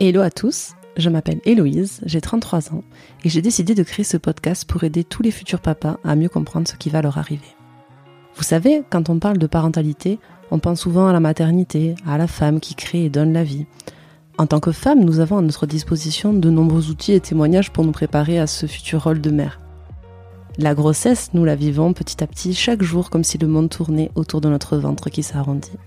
Hello à tous, je m'appelle Héloïse, j'ai 33 ans et j'ai décidé de créer ce podcast pour aider tous les futurs papas à mieux comprendre ce qui va leur arriver. Vous savez, quand on parle de parentalité, on pense souvent à la maternité, à la femme qui crée et donne la vie. En tant que femme, nous avons à notre disposition de nombreux outils et témoignages pour nous préparer à ce futur rôle de mère. La grossesse, nous la vivons petit à petit chaque jour comme si le monde tournait autour de notre ventre qui s'arrondit.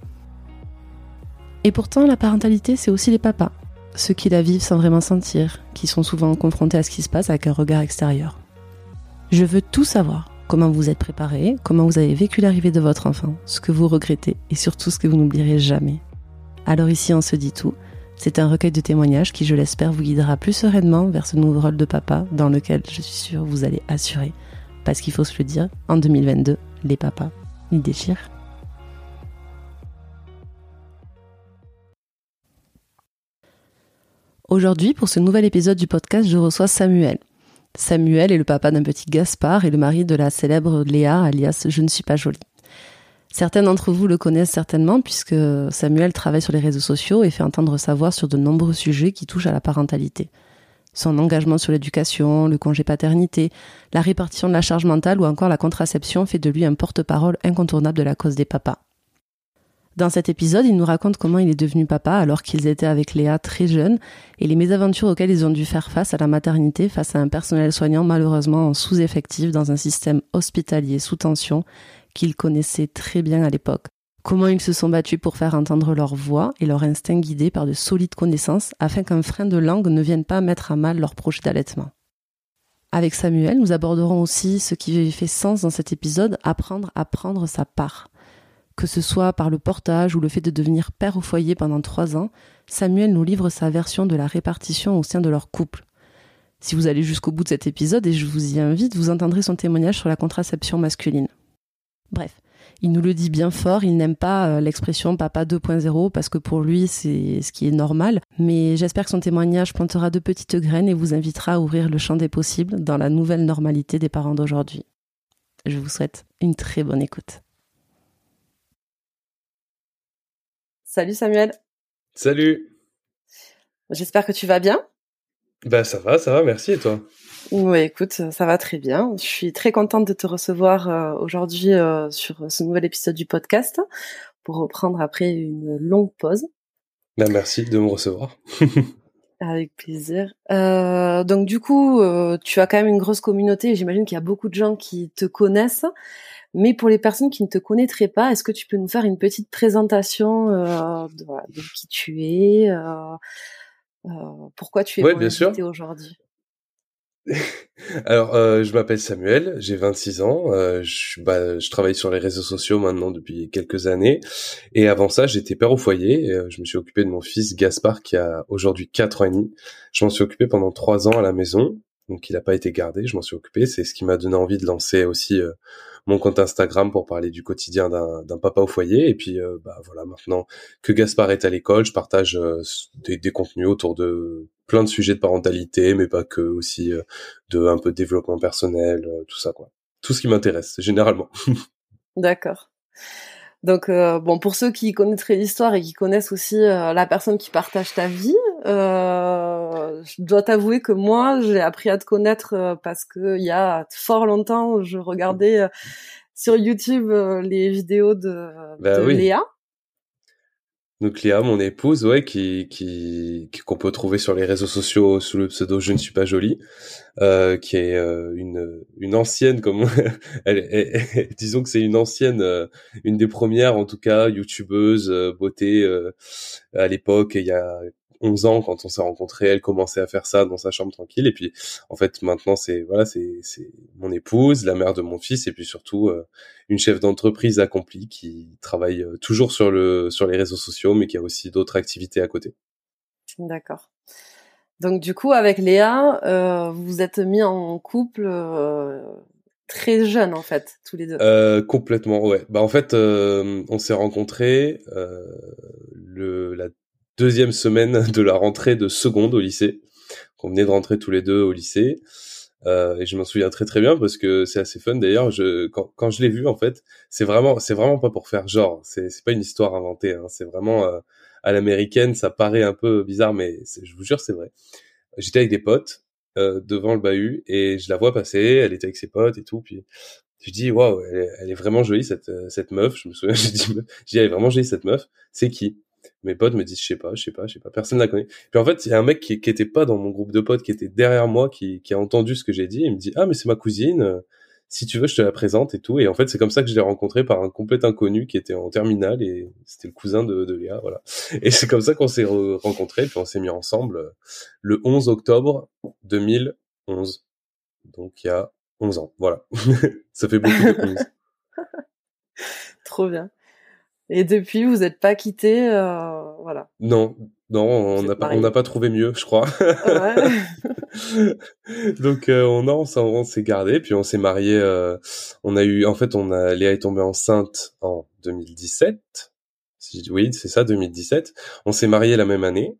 Et pourtant, la parentalité, c'est aussi les papas, ceux qui la vivent sans vraiment sentir, qui sont souvent confrontés à ce qui se passe avec un regard extérieur. Je veux tout savoir, comment vous êtes préparé, comment vous avez vécu l'arrivée de votre enfant, ce que vous regrettez et surtout ce que vous n'oublierez jamais. Alors ici, on se dit tout. C'est un recueil de témoignages qui, je l'espère, vous guidera plus sereinement vers ce nouveau rôle de papa dans lequel je suis sûre vous allez assurer parce qu'il faut se le dire, en 2022, les papas, ils déchirent. Aujourd'hui, pour ce nouvel épisode du podcast, je reçois Samuel. Samuel est le papa d'un petit Gaspard et le mari de la célèbre Léa, alias Je ne suis pas jolie. Certains d'entre vous le connaissent certainement puisque Samuel travaille sur les réseaux sociaux et fait entendre sa voix sur de nombreux sujets qui touchent à la parentalité son engagement sur l'éducation, le congé paternité, la répartition de la charge mentale ou encore la contraception fait de lui un porte-parole incontournable de la cause des papas. Dans cet épisode, il nous raconte comment il est devenu papa alors qu'ils étaient avec Léa très jeunes et les mésaventures auxquelles ils ont dû faire face à la maternité face à un personnel soignant malheureusement en sous-effectif dans un système hospitalier sous tension qu'ils connaissaient très bien à l'époque comment ils se sont battus pour faire entendre leur voix et leur instinct guidé par de solides connaissances afin qu'un frein de langue ne vienne pas mettre à mal leur projet d'allaitement. Avec Samuel, nous aborderons aussi ce qui fait sens dans cet épisode, apprendre à prendre sa part. Que ce soit par le portage ou le fait de devenir père au foyer pendant trois ans, Samuel nous livre sa version de la répartition au sein de leur couple. Si vous allez jusqu'au bout de cet épisode, et je vous y invite, vous entendrez son témoignage sur la contraception masculine. Bref, il nous le dit bien fort, il n'aime pas euh, l'expression papa 2.0 parce que pour lui c'est ce qui est normal, mais j'espère que son témoignage plantera de petites graines et vous invitera à ouvrir le champ des possibles dans la nouvelle normalité des parents d'aujourd'hui. Je vous souhaite une très bonne écoute. Salut Samuel. Salut. J'espère que tu vas bien. Bah ça va, ça va, merci et toi? Oui, écoute, ça va très bien. Je suis très contente de te recevoir euh, aujourd'hui euh, sur ce nouvel épisode du podcast pour reprendre après une longue pause. Ben, merci de me recevoir. Avec plaisir. Euh, donc du coup, tu as quand même une grosse communauté. J'imagine qu'il y a beaucoup de gens qui te connaissent. Mais pour les personnes qui ne te connaîtraient pas, est-ce que tu peux nous faire une petite présentation de, de, qui tu es, pourquoi tu es ouais, bien sûr. aujourd'hui? Alors, euh, je m'appelle Samuel, j'ai 26 ans, euh, je, bah, je travaille sur les réseaux sociaux maintenant depuis quelques années, et avant ça, j'étais père au foyer, et, euh, je me suis occupé de mon fils Gaspard qui a aujourd'hui 4 ans et demi. Je m'en suis occupé pendant 3 ans à la maison, donc il n'a pas été gardé, je m'en suis occupé, c'est ce qui m'a donné envie de lancer aussi euh, mon compte Instagram pour parler du quotidien d'un papa au foyer. Et puis, euh, bah voilà, maintenant que Gaspard est à l'école, je partage euh, des, des, contenus autour de plein de sujets de parentalité, mais pas que, aussi euh, de un peu de développement personnel, tout ça quoi. Tout ce qui m'intéresse généralement. D'accord. Donc bon, pour ceux qui connaîtraient l'histoire et qui connaissent aussi la personne qui partage ta vie, je dois t'avouer que moi, j'ai appris à te connaître parce que il y a fort longtemps, je regardais sur YouTube les vidéos de, bah Léa. Donc Léa, mon épouse, ouais, qui qui qu'on peut trouver sur les réseaux sociaux sous le pseudo Je ne suis pas jolie, euh, qui est euh, une une ancienne comme elle, disons que c'est une ancienne, euh, une des premières en tout cas youtubeuse beauté à l'époque. Il y a 11 ans quand on s'est rencontrés, elle commençait à faire ça dans sa chambre tranquille et puis en fait maintenant c'est voilà c'est c'est mon épouse, la mère de mon fils et puis surtout euh, une chef d'entreprise accomplie qui travaille euh, toujours sur le sur les réseaux sociaux mais qui a aussi d'autres activités à côté. D'accord. Donc du coup avec Léa, euh, vous vous êtes mis en couple très jeune en fait tous les deux. complètement ouais. Bah en fait on s'est rencontrés le la deuxième semaine de la rentrée de seconde au lycée. On venait de rentrer tous les deux au lycée. Euh, et je m'en souviens très très bien parce que c'est assez fun d'ailleurs. Je quand, quand je l'ai vu en fait, c'est vraiment c'est vraiment pas pour faire genre. C'est c'est pas une histoire inventée. Hein. C'est vraiment euh, à l'américaine. Ça paraît un peu bizarre, mais je vous jure c'est vrai. J'étais avec des potes euh, devant le bahut et je la vois passer. Elle était avec ses potes et tout. Puis je dis waouh, elle, est vraiment jolie cette cette meuf. Je me souviens, j'ai dit, j'ai elle est vraiment jolie cette meuf. C'est qui? Mes potes me disent je sais pas, je sais pas, je sais pas, personne la connaît. Puis en fait, il y a un mec qui, qui était pas dans mon groupe de potes, qui était derrière moi, qui, qui a entendu ce que j'ai dit, et il me dit ah mais c'est ma cousine, si tu veux je te la présente et tout. Et en fait c'est comme ça que je l'ai rencontré par un complet inconnu qui était en terminale et c'était le cousin de, de Léa, voilà. Et c'est comme ça qu'on s'est rencontrés, puis on s'est mis ensemble euh, le 11 octobre 2011. Donc il y a 11 ans, voilà. ça fait beaucoup de 11. Trop bien. Et depuis, vous n'êtes pas quitté, euh, voilà. Non, non, on n'a pas, on n'a pas trouvé mieux, je crois. Ouais. Donc euh, on a, on s'est gardé, puis on s'est marié. Euh, on a eu, en fait, on a Léa est tombée enceinte en 2017. Oui, c'est ça, 2017. On s'est marié la même année,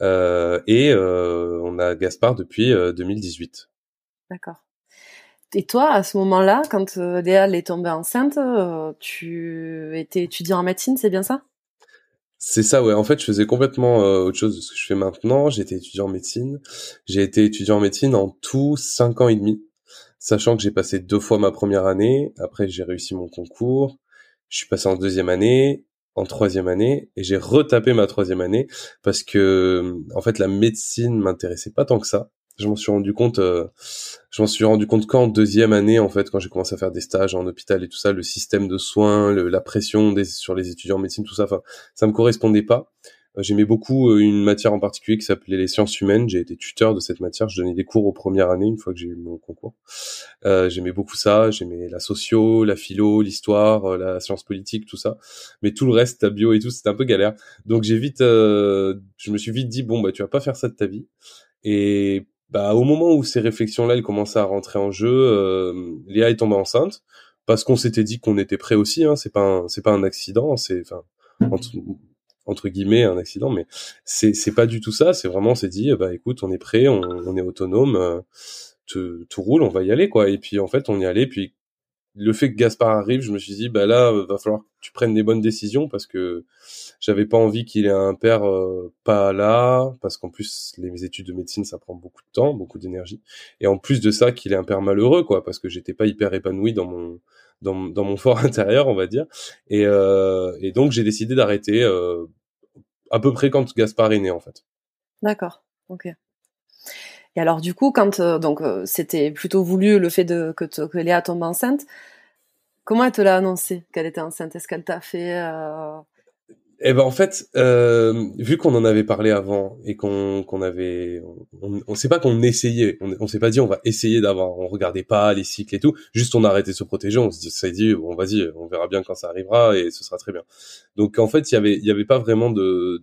euh, et euh, on a Gaspard depuis 2018. D'accord. Et toi, à ce moment-là, quand euh, Léa est tombée enceinte, euh, tu étais étudiant en médecine, c'est bien ça? C'est ça, ouais. En fait, je faisais complètement euh, autre chose de ce que je fais maintenant. J'étais étudiant en médecine. J'ai été étudiant en médecine en tout cinq ans et demi, sachant que j'ai passé deux fois ma première année. Après, j'ai réussi mon concours. Je suis passé en deuxième année, en troisième année, et j'ai retapé ma troisième année parce que, en fait, la médecine m'intéressait pas tant que ça je m'en suis rendu compte euh, je m'en suis rendu compte qu'en deuxième année en fait quand j'ai commencé à faire des stages en hôpital et tout ça le système de soins la pression des, sur les étudiants en médecine tout ça enfin ça me correspondait pas. Euh, j'aimais beaucoup euh, une matière en particulier qui s'appelait les sciences humaines. J'ai été tuteur de cette matière. Je donnais des cours aux premières années une fois que j'ai eu mon concours. Euh, j'aimais beaucoup ça. J'aimais la socio la philo l'histoire la science politique tout ça. Mais tout le reste la bio et tout c'était un peu galère. Donc j'ai vite je me suis vite dit bon bah tu vas pas faire ça de ta vie. Et bah, au moment où ces réflexions-là, elles commençaient à rentrer en jeu, euh, Léa est tombée enceinte parce qu'on s'était dit qu'on était prêt aussi. Hein, c'est pas c'est pas un accident, c'est enfin entre, guillemets un accident, mais c'est c'est pas du tout ça. C'est vraiment on s'est dit bah écoute, on est prêt, on, on est autonome, euh, tout, tout roule, on va y aller quoi. Et puis en fait on y allait. Puis le fait que Gaspard arrive, je me suis dit bah là va falloir que tu prennes des bonnes décisions parce que j'avais pas envie qu'il ait un père euh, pas là parce qu'en plus les études de médecine ça prend beaucoup de temps, beaucoup d'énergie et en plus de ça qu'il ait un père malheureux quoi parce que j'étais pas hyper épanoui dans mon dans, dans mon fort intérieur on va dire et euh, et donc j'ai décidé d'arrêter euh, à peu près quand Gaspard est né en fait. D'accord. OK. Et alors du coup, quand euh, donc euh, c'était plutôt voulu le fait de que, que Léa tombe enceinte, comment elle te l'a annoncé qu'elle était enceinte? Est-ce qu'elle t'a fait euh... Eh ben en fait, euh, vu qu'on en avait parlé avant et qu'on qu'on avait, on, on sait pas qu'on essayait, on, on s'est pas dit on va essayer d'avoir, on regardait pas les cycles et tout, juste on a arrêté de se protéger, on s'est dit bon vas-y, on verra bien quand ça arrivera et ce sera très bien. Donc en fait il y avait il y avait pas vraiment de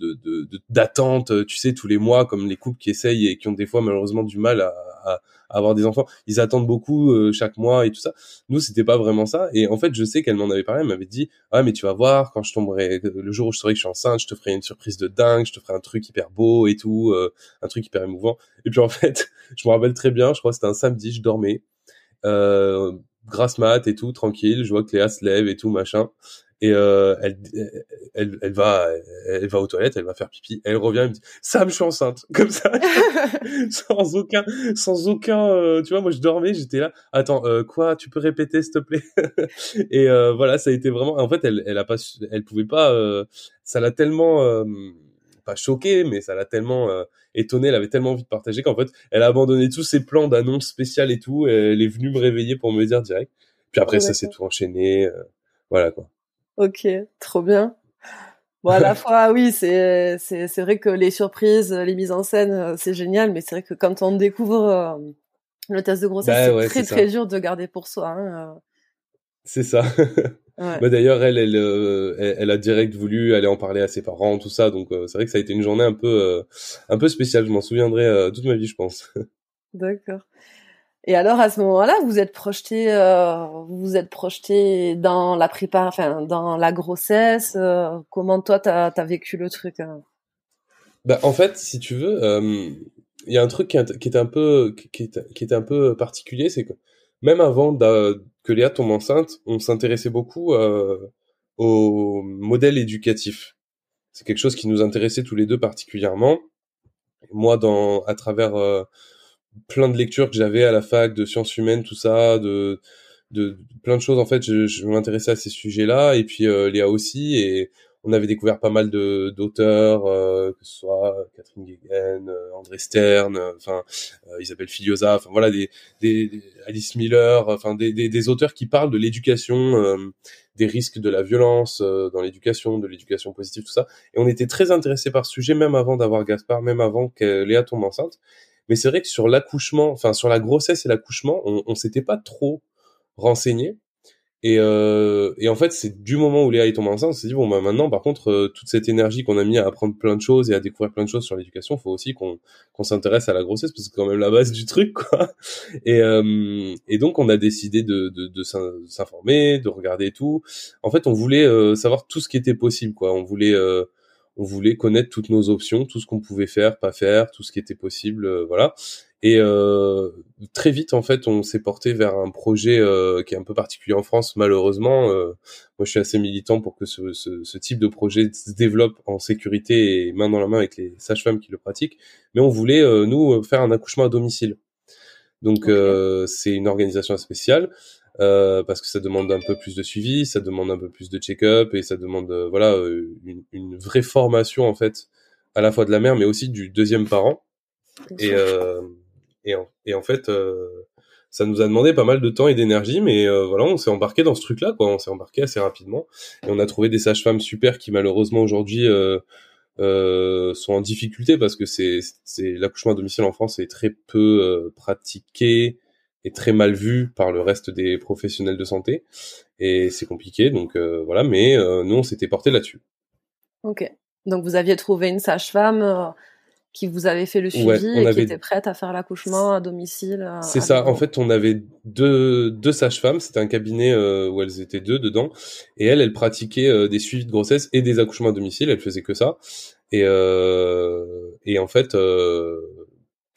d'attente, de, de, tu sais tous les mois comme les couples qui essayent et qui ont des fois malheureusement du mal à, à avoir des enfants. Ils attendent beaucoup euh, chaque mois et tout ça. Nous, c'était pas vraiment ça. Et en fait, je sais qu'elle m'en avait parlé. Elle m'avait dit, ah mais tu vas voir, quand je tomberai, le jour où je saurai que je suis enceinte, je te ferai une surprise de dingue, je te ferai un truc hyper beau et tout, euh, un truc hyper émouvant. Et puis en fait, je me rappelle très bien. Je crois que c'était un samedi, je dormais. Euh, grasse mat et tout, tranquille. Je vois que Léa se lève et tout, machin et euh, elle, elle, elle va elle va aux toilettes elle va faire pipi elle revient elle me dit Sam je suis enceinte comme ça. Sans aucun sans aucun euh, tu vois moi je dormais j'étais là attends euh, quoi tu peux répéter s'il te plaît et euh, voilà ça a été vraiment en fait elle elle a pas elle pouvait pas euh, ça l'a tellement pas choqué mais ça l'a tellement étonné elle avait tellement envie de partager qu'en fait elle a abandonné tous ses plans d'annonce spéciale et tout et elle est venue me réveiller pour me dire direct. Puis après ça s'est tout enchaîné voilà quoi Ok, trop bien. Bon, à la fois, oui, c'est, c'est, c'est vrai que les surprises, les mises en scène, euh, c'est génial, mais c'est vrai que quand on découvre euh, le test de grossesse, bah c'est très, très dur de garder pour soi. Hein, euh. C'est ça. ouais. bah, d'ailleurs, elle, elle, elle, a direct voulu aller en parler à ses parents, tout ça. Donc, c'est vrai que ça a été une journée un peu, un peu spéciale. Je m'en souviendrai toute ma vie, je pense. D'accord. Et alors à ce moment-là, vous êtes projeté, euh, vous êtes projeté dans la prépa, enfin dans la grossesse. Euh, comment toi t'as as vécu le truc hein? Bah en fait, si tu veux, euh, il y a un truc qui, était un peu qui était, un peu particulier, c'est que même avant que Léa tombe enceinte, on s'intéressait beaucoup euh, au modèle éducatif. C'est quelque chose qui nous intéressait tous les deux particulièrement. Moi, dans à travers euh, plein de lectures que j'avais à la fac de sciences humaines, tout ça, de de, plein de choses en fait, je, je m'intéressais à ces sujets-là et puis euh, Léa aussi et on avait découvert pas mal de d'auteurs, euh, que ce soit Catherine Guéguen, euh, André Stern, euh, enfin Isabelle Filiosa, enfin voilà des, des, Alice Miller, enfin des, des, des, auteurs qui parlent de l'éducation, des risques de la violence dans l'éducation, de l'éducation positive, tout ça. Et on était très intéressés par ce sujet même avant d'avoir Gaspard, même avant que Léa tombe enceinte. Mais c'est vrai que sur l'accouchement, enfin sur la grossesse et l'accouchement, on, on s'était pas trop renseigné. Et, euh, et en fait, c'est du moment où Léa est tombée enceinte, on s'est dit bon bah maintenant, par contre, euh, toute cette énergie qu'on a mis à apprendre plein de choses et à découvrir plein de choses sur l'éducation, faut aussi qu'on s'intéresse à la grossesse parce que c'est quand même la base du truc, quoi. Et euh, et donc on a décidé de de, de s'informer, de regarder tout. En fait, on voulait euh, savoir tout ce qui était possible, quoi. On voulait euh, on voulait connaître toutes nos options, tout ce qu'on pouvait faire, pas faire, tout ce qui était possible, voilà. Et euh, très vite, en fait, on s'est porté vers un projet euh, qui est un peu particulier en France, malheureusement. Euh, moi, je suis assez militant pour que ce, ce, ce, type de projet se développe en sécurité et main dans la main avec les sages-femmes qui le pratiquent. Mais on voulait, euh, nous, faire un accouchement à domicile. Donc, euh, c'est une organisation spéciale. Euh, parce que ça demande un peu plus de suivi, ça demande un peu plus de check-up et ça demande voilà une, une, vraie formation en fait à la fois de la mère mais aussi du deuxième parent. Et, euh, et en, et en fait, euh, ça nous a demandé pas mal de temps et d'énergie, mais euh, voilà, on s'est embarqué dans ce truc-là, quoi. On s'est embarqué assez rapidement et on a trouvé des sages-femmes super qui malheureusement aujourd'hui euh, euh, sont en difficulté parce que c'est c'est l'accouchement à domicile en France est très peu euh, pratiqué et très mal vu par le reste des professionnels de santé et c'est compliqué donc voilà mais nous on s'était porté là-dessus. Ok donc vous aviez trouvé une sage-femme qui vous avait fait le suivi et qui était prête à faire l'accouchement à domicile. C'est ça. En fait, on avait deux, deux sages-femmes. C'était un cabinet euh, où elles étaient deux dedans. Et elle, elle pratiquait euh, des suivis de grossesse et des accouchements à domicile. Elle faisait que ça. Et, euh, et en fait, euh,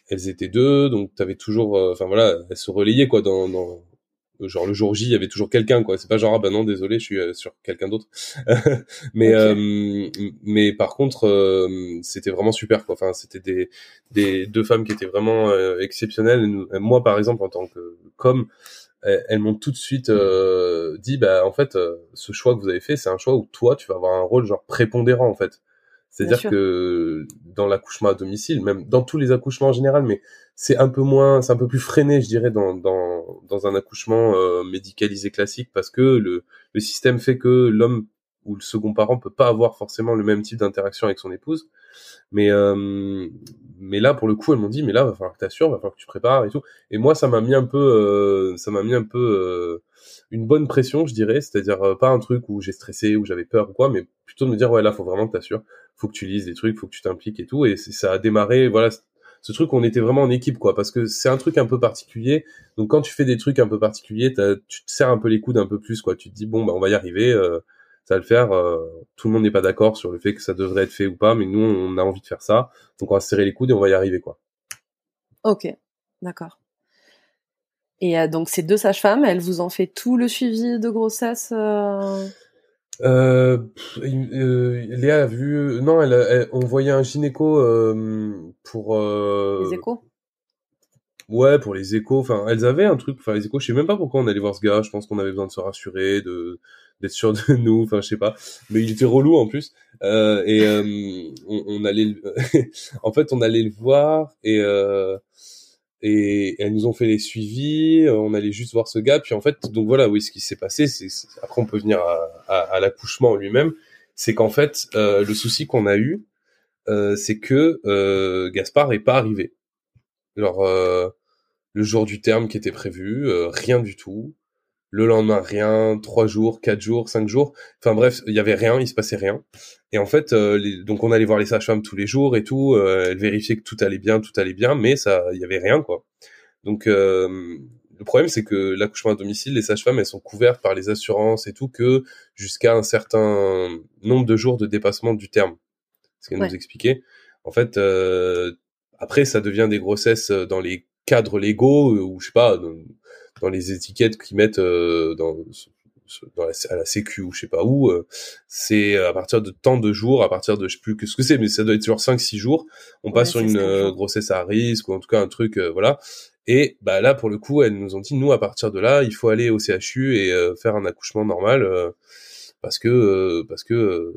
elles étaient deux. Donc, tu avais toujours... Enfin, voilà, elles se relayaient quoi, dans, dans, genre le jour J il y avait toujours quelqu'un quoi. C'est pas genre ah bah non désolé je suis euh, sur quelqu'un d'autre. Mais euh, mais par contre euh, c'était vraiment super quoi. Enfin c'était des des deux femmes qui étaient vraiment exceptionnelles. Moi par exemple en tant que comme elles, m'ont tout de suite dit bah en fait ce choix que vous avez fait c'est un choix où toi tu vas avoir un rôle genre prépondérant en fait c'est-à-dire que dans l'accouchement à domicile, même dans tous les accouchements en général, mais c'est un peu moins, c'est un peu plus freiné, je dirais, dans, dans, dans un accouchement euh, médicalisé classique, parce que le, le système fait que l'homme ou le second parent peut pas avoir forcément le même type d'interaction avec son épouse. Mais euh, mais là, pour le coup, elles m'ont dit, mais là, va falloir que tu assures, va falloir que tu prépares et tout. Et moi, ça m'a mis un peu, euh, ça m'a mis un peu euh, une bonne pression, je dirais. C'est-à-dire pas un truc où j'ai stressé, où j'avais peur ou quoi, mais plutôt de me dire, ouais, là, faut vraiment que tu assures, faut que tu lises des trucs, faut que tu t'impliques et tout. Et ça a démarré, voilà, ce truc, on était vraiment en équipe, quoi, parce que c'est un truc un peu particulier. Donc quand tu fais des trucs un peu particuliers, tu te serres un peu les coudes un peu plus, quoi. Tu te dis bon, bah on va y arriver, ça va le faire. Euh, tout le monde n'est pas d'accord sur le fait que ça devrait être fait ou pas, mais nous, on a envie de faire ça, donc on va se serrer les coudes et on va y arriver, quoi. Ok, d'accord. Et euh, donc ces deux sages-femmes, elles vous ont fait tout le suivi de grossesse euh, euh, Léa a vu, non, elle, on voyait un gynéco euh, pour les échos? Ouais, pour les échos. Enfin, elles avaient un truc. Enfin, les échos. Je sais même pas pourquoi on allait voir ce gars. Je pense qu'on avait besoin de se rassurer, de d'être sûr de nous. Enfin, je sais pas. Mais il était relou en plus. Euh, et euh, on, on, allait. en fait, on allait le voir et et, elles nous ont fait les suivis, euh, on allait juste voir ce gars, puis en fait, donc voilà, oui, ce qui s'est passé, c'est après on peut venir à, à, l'accouchement lui-même, c'est qu'en fait, euh, le souci qu'on a eu, euh, c'est que euh, Gaspard est pas arrivé. Alors euh, le jour du terme qui était prévu, rien du tout. Le lendemain, rien. Trois jours, quatre jours, cinq jours. Enfin bref, il y avait rien, il se passait rien. Et en fait, euh, donc on allait voir les sages-femmes tous les jours et tout. Euh, elles vérifiaient que tout allait bien, tout allait bien, mais ça, il y avait rien quoi. Donc euh, le problème, c'est que l'accouchement à domicile, les sages-femmes, elles sont couvertes par les assurances et tout que jusqu'à un certain nombre de jours de dépassement du terme. Ce qu'elles nous expliquaient. En fait, après, ça devient des grossesses dans les cadres légaux ou je sais pas dans, les étiquettes qu'ils mettent dans dans la, à la sécu ou je sais pas où, euh, c'est à partir de tant de jours, à partir de je sais plus que ce que c'est, mais ça doit être genre 5-6 jours, on passe sur une euh, grossesse à risque ou en tout cas un truc, euh, voilà. Et bah là pour le coup, elles nous ont dit nous à partir de là, il faut aller au CHU et faire un accouchement normal parce que parce que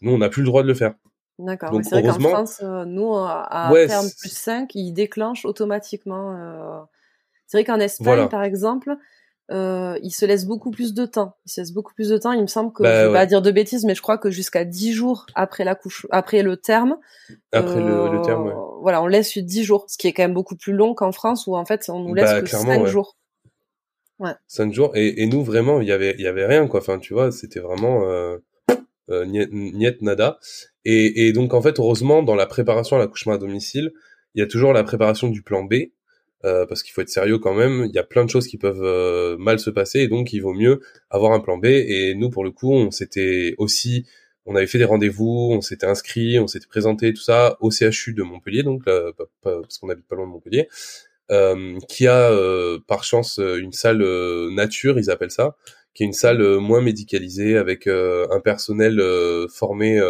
nous on n'a plus le droit de le faire. D'accord. C'est vrai qu'en France, nous à terme plus 5, ils déclenchent automatiquement. C'est vrai qu'en Espagne, par exemple, euh, il se laisse beaucoup plus de temps. Il se laisse beaucoup plus de temps. Il me semble que bah, je vais pas dire de bêtises, mais je crois que jusqu'à 10 jours après la couche, après le terme. Après le, le, terme, ouais. Euh, voilà, on laisse 10 jours, ce qui est quand même beaucoup plus long qu'en France où en fait on nous laisse bah, que 5 jours. Ouais. 5 jours. Et, et, nous vraiment, il y avait, il y avait rien quoi. Enfin, tu vois, c'était vraiment euh, euh niet, nada. Et, et donc en fait, heureusement, dans la préparation à l'accouchement à domicile, il y a toujours la préparation du plan B euh, parce qu'il faut être sérieux quand même. Il y a plein de choses qui peuvent euh, mal se passer et donc il vaut mieux avoir un plan B. Et nous, pour le coup, on s'était aussi, on avait fait des rendez-vous, on s'était inscrit, on s'était présenté, tout ça au CHU de Montpellier, donc parce qu'on habite pas loin de Montpellier, euh, qui a par chance une salle nature, ils appellent ça, qui est une salle moins médicalisée avec un personnel formé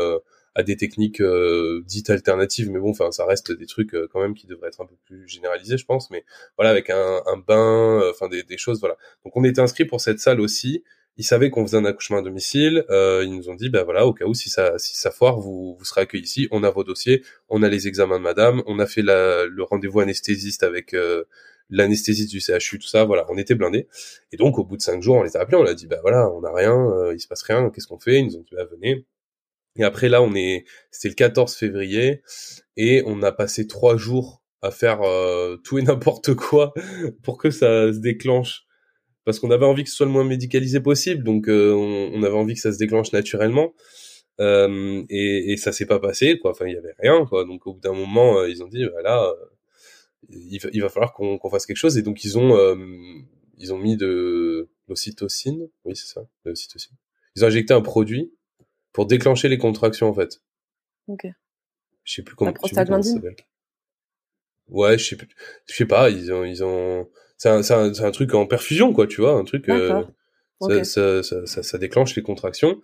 à des techniques euh, dites alternatives, mais bon, enfin, ça reste des trucs euh, quand même qui devraient être un peu plus généralisés, je pense. Mais voilà, avec un, un bain, euh, enfin des, des, choses, voilà. Donc on était inscrit pour cette salle aussi. Ils savaient qu'on faisait un accouchement à domicile. ils nous ont dit, bah voilà, au cas où si ça si ça foire, vous vous serez accueillis ici. On a vos dossiers, on a les examens de Madame, on a fait la, le rendez-vous anesthésiste avec l'anesthésie du CHU, tout ça, voilà, on était blindés. Et donc, au bout de cinq jours, on les a appelés, on a dit, bah voilà, on a rien, il se passe rien, qu'est-ce qu'on fait? Ils nous ont dit, bah venez. Et après là, on est, c'était le 14 février et on a passé trois jours à faire euh, tout et n'importe quoi pour que ça se déclenche. Parce qu'on avait envie que ce soit le moins médicalisé possible, donc euh, on, avait envie que ça se déclenche naturellement. Euh, et, et ça s'est pas passé, quoi. Enfin, il y avait rien, quoi. Donc au bout d'un moment, euh, ils ont dit, voilà, il, il, va falloir qu'on fasse quelque chose. Et donc ils ont, ils ont mis de l'ocytocine, oui c'est ça, de l'ocytocine. Ils ont injecté un produit pour déclencher les contractions en fait. Ok. Je sais plus comment, tu ça s'appelle. Ouais, je sais plus. Je sais pas, ils ont ils ont c'est un, un, un truc en perfusion quoi, tu vois, un truc euh, ça, ça, ça, ça, déclenche les contractions.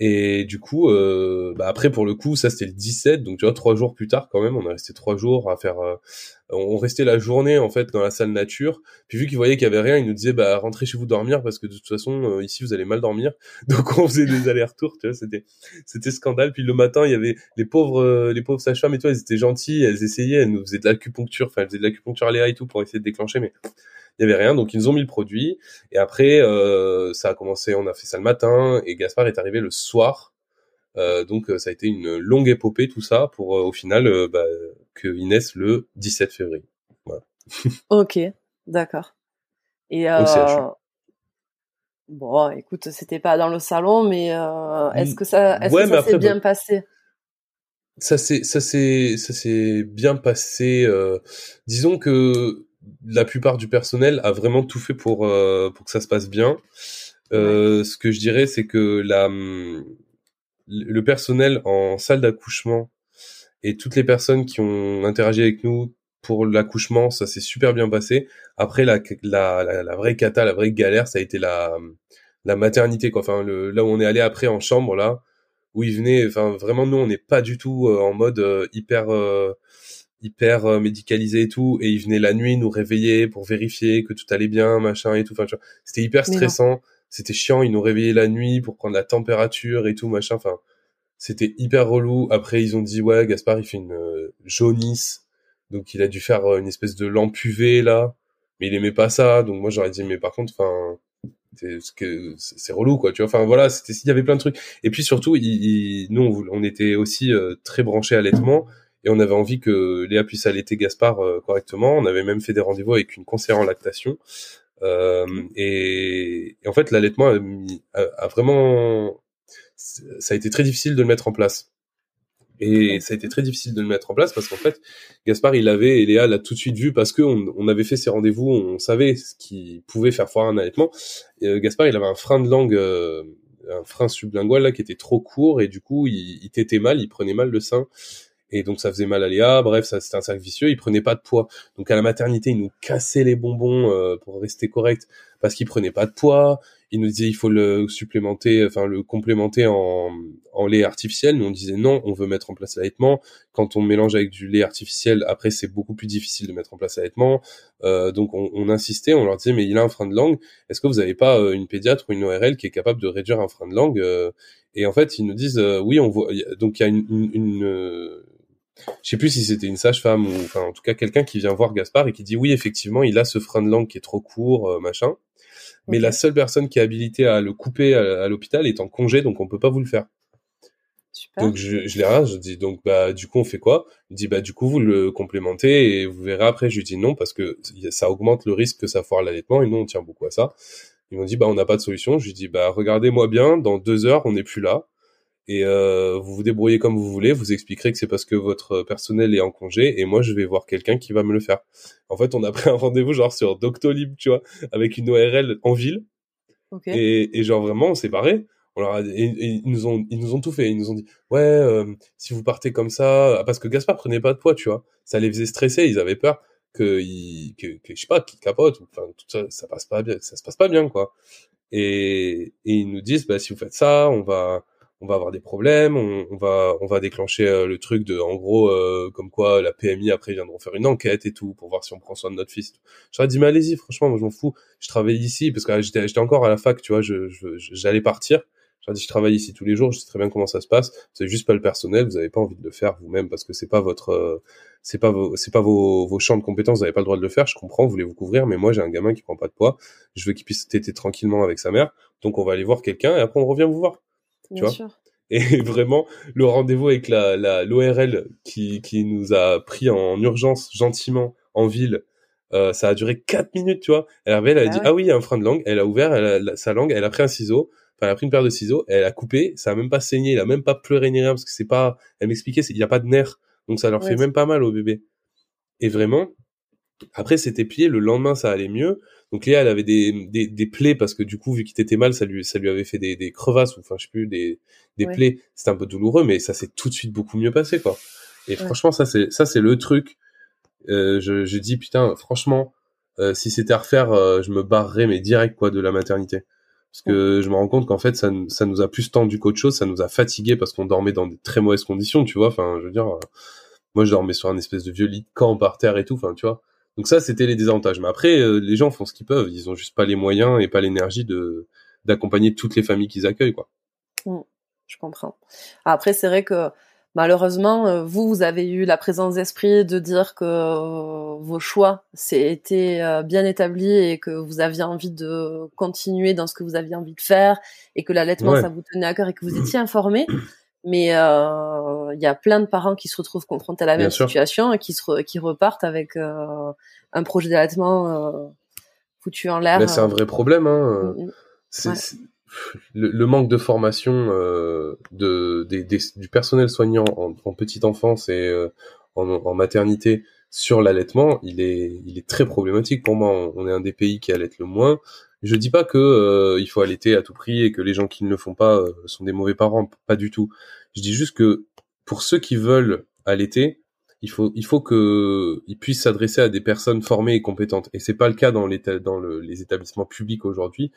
Et du coup, euh, bah après pour le coup, ça c'était le 17, donc tu vois trois jours plus tard quand même, on a resté trois jours à faire. Euh, on restait la journée en fait dans la salle nature. Puis vu qu'ils voyaient qu'il y avait rien, ils nous disaient bah rentrez chez vous dormir parce que de toute façon euh, ici vous allez mal dormir. Donc on faisait des allers-retours, tu vois, c'était c'était scandale. Puis le matin il y avait les pauvres euh, les pauvres sages-femmes et toi, elles étaient gentilles, elles essayaient, elles nous faisaient de l'acupuncture, enfin elles faisaient de l'acupuncture à et tout pour essayer de déclencher, mais il y avait rien, donc ils nous ont mis le produit. Et après, euh, ça a commencé, on a fait ça le matin, et Gaspard est arrivé le. Euh, donc euh, ça a été une longue épopée tout ça pour au final bah, que Inès le 17 février. Voilà. ok, d'accord. Et bon, écoute, c'était pas dans le salon, mais est-ce que ça, est-ce que ça s'est bien passé? Ça s'est ça s'est ça s'est bien passé disons que la plupart du personnel a vraiment tout fait pour euh, pour que ça se passe bien. Euh, ce que je dirais, c'est que la le personnel en salle d'accouchement et toutes les personnes qui ont interagi avec nous pour l'accouchement, ça s'est super bien passé. Après, la, la, la, vraie cata, la vraie galère, ça a été la, la maternité, quoi. Enfin, le, là où on est allé après en chambre, là, où ils venaient, enfin, vraiment, nous, on n'est pas du tout euh, en mode hyper, hyper euh, médicalisé et tout, et il venait la nuit nous réveiller pour vérifier que tout allait bien, machin et tout. Enfin, c'était hyper stressant. C'était chiant. Il nous réveillait la nuit pour prendre la température et tout, machin. Enfin, c'était hyper relou. Après, ils ont dit ouais, Gaspard, il fait une euh, jaunisse, donc il a dû faire euh, une espèce de lampe UV là, mais il aimait pas ça. Donc moi, j'aurais dit mais par contre, enfin, c'est relou quoi tu vois enfin voilà c'était il y avait plein de trucs et puis surtout il, nous on, était aussi très branchés allaitement et on avait envie que Léa puisse allaiter Gaspard euh, correctement. On avait même fait des rendez-vous avec une conseillère en lactation. Euh, et, en fait, l'allaitement a, vraiment, ça a été très difficile de le mettre en place. Et ça a été très difficile de le mettre en place parce qu'en fait, Gaspard, il avait, et Léa l'a tout de suite vu parce que on, avait fait ces rendez-vous, on savait ce qui pouvait faire foire un allaitement. Et, euh, Gaspard, il avait un frein de langue, un frein sublingual là qui était trop court et du coup, il, il tétait mal, il prenait mal le sein. Et donc ça faisait mal à Léa. Bref, ça c'était un cercle vicieux. Il prenait pas de poids. Donc à la maternité, il nous cassait les bonbons euh, pour rester correct parce qu'il prenait pas de poids. Il nous disait il faut le supplémenter, enfin le complémenter en, en lait artificiel. Nous on disait non, on veut mettre en place l'allaitement. Quand on mélange avec du lait artificiel, après c'est beaucoup plus difficile de mettre en place l'allaitement. Euh, donc on, on, insistait, on leur disait mais il a un frein de langue. Est-ce que vous avez pas euh, une pédiatre ou une ORL qui est capable de réduire un frein de langue euh? Et en fait ils nous disent oui on voit. Donc il y a une, une, une je sais plus si c'était une sage-femme ou enfin en tout cas quelqu'un qui vient voir Gaspard et qui dit oui effectivement il a ce frein de langue qui est trop court euh, machin. Mais la seule personne qui est habilitée à le couper à, l'hôpital est en congé donc on peut pas vous le faire. Super. donc je, je les je dis donc bah du coup on fait quoi? Il dit bah du coup vous le complémentez et vous verrez après. Je lui dis non parce que ça augmente le risque que ça foire l'allaitement et nous on tient beaucoup à ça. Ils m'ont dit bah on n'a pas de solution. Je lui dis bah regardez-moi bien dans deux heures on n'est plus là et euh, vous vous débrouillez comme vous voulez. Vous expliquerez que c'est parce que votre personnel est en congé et moi je vais voir quelqu'un qui va me le faire. En fait, on a pris un rendez-vous genre sur Doctolib, tu vois, avec une ORL en ville. Et, et, genre vraiment, on s'est barré. On leur a, et, ils nous ont ils nous ont tout fait. Ils nous ont dit ouais, euh, si vous partez comme ça, parce que Gaspard prenait pas de poids, tu vois, ça les faisait stresser. Ils avaient peur que, il, que, que je sais pas, qu'il capote. Enfin, tout ça, ça passe pas bien, ça se passe pas bien, quoi. Et, et ils nous disent bah si vous faites ça, on va on va avoir des problèmes, on, va on va déclencher euh, le truc de en gros euh, comme quoi la PMI après viendront faire une enquête et tout pour voir si on prend soin de notre fils. J'aurais dit mais allez-y franchement moi je m'en fous, je travaille ici parce que j'étais j'étais encore à la fac tu vois, je j'allais partir. J'aurais dit je travaille ici tous les jours, je sais très bien comment ça se passe. Vous avez juste pas le personnel, vous avez pas envie de le faire vous-même parce que c'est pas votre euh, c'est pas vos c'est pas vos, vos champs de compétences, vous avez pas le droit de le faire. Je comprends, vous voulez vous couvrir, mais moi j'ai un gamin qui prend pas de poids, je veux qu'il puisse téter tranquillement avec sa mère, donc on va aller voir quelqu'un et après on revient vous voir tu vois. et vraiment le rendez-vous avec la l'ORL qui qui nous a pris en urgence gentiment en ville euh, ça a duré 4 minutes tu vois. Elle avait elle a ah dit ah oui il y a un frein de langue. Elle a ouvert elle a, sa langue elle a pris un ciseau. Enfin elle a pris une paire de ciseaux. Elle a coupé. Ça a même pas saigné. Il a même pas pleuré ni rien parce que c'est pas elle m'expliquait il y a pas de nerfs. Donc ça leur fait même pas mal au bébé. Et vraiment après c'était plié le lendemain ça allait mieux donc Léa, elle avait des, des, des plaies parce que du coup, vu qu'il était mal, ça lui, ça lui avait fait des, des crevasses ou enfin, je sais plus, des, des plaies. C'était un peu douloureux, mais ça s'est tout de suite beaucoup mieux passé, quoi. Et franchement, ça c'est, ça c'est le truc. Euh, je, je dis putain, franchement, euh, si c'était à refaire, euh, je me barrerais mais direct quoi de la maternité. Parce que je me rends compte qu'en fait, ça, ça nous a plus tendu qu'autre chose, ça nous a fatigué parce qu'on dormait dans des très mauvaises conditions, tu vois. Enfin, je veux dire, euh, moi je dormais sur un espèce de vieux lit de camp par terre et tout, enfin, tu vois. Donc ça, c'était les désavantages. Mais après, euh, les gens font ce qu'ils peuvent. Ils ont juste pas les moyens et pas l'énergie de d'accompagner toutes les familles qu'ils accueillent, quoi. Mmh, je comprends. Après, c'est vrai que malheureusement, euh, vous, vous avez eu la présence d'esprit de dire que euh, vos choix étaient bien établis et que vous aviez envie de continuer dans ce que vous aviez envie de faire et que l'allaitement, ça vous tenait à cœur et que vous étiez informé. Mais euh, il y a plein de parents qui se retrouvent confrontés à la même situation et qui, se qui repartent avec euh, un projet d'allaitement euh, foutu en l'air. c'est un vrai problème. Hein. Mm, mm. c'est, le, manque de formation de, des, du personnel soignant en, petite enfance et en, en, maternité sur l'allaitement, il est, il est très problématique pour moi. On est un des pays qui allait le moins. Je dis pas que euh, il faut allaiter à tout prix et que les gens qui ne le font pas euh, sont des mauvais parents, pas du tout. Je dis juste que pour ceux qui veulent allaiter, il faut il faut que ils puissent s'adresser à des personnes formées et compétentes. Et c'est pas le cas dans les dans le, les établissements publics aujourd'hui.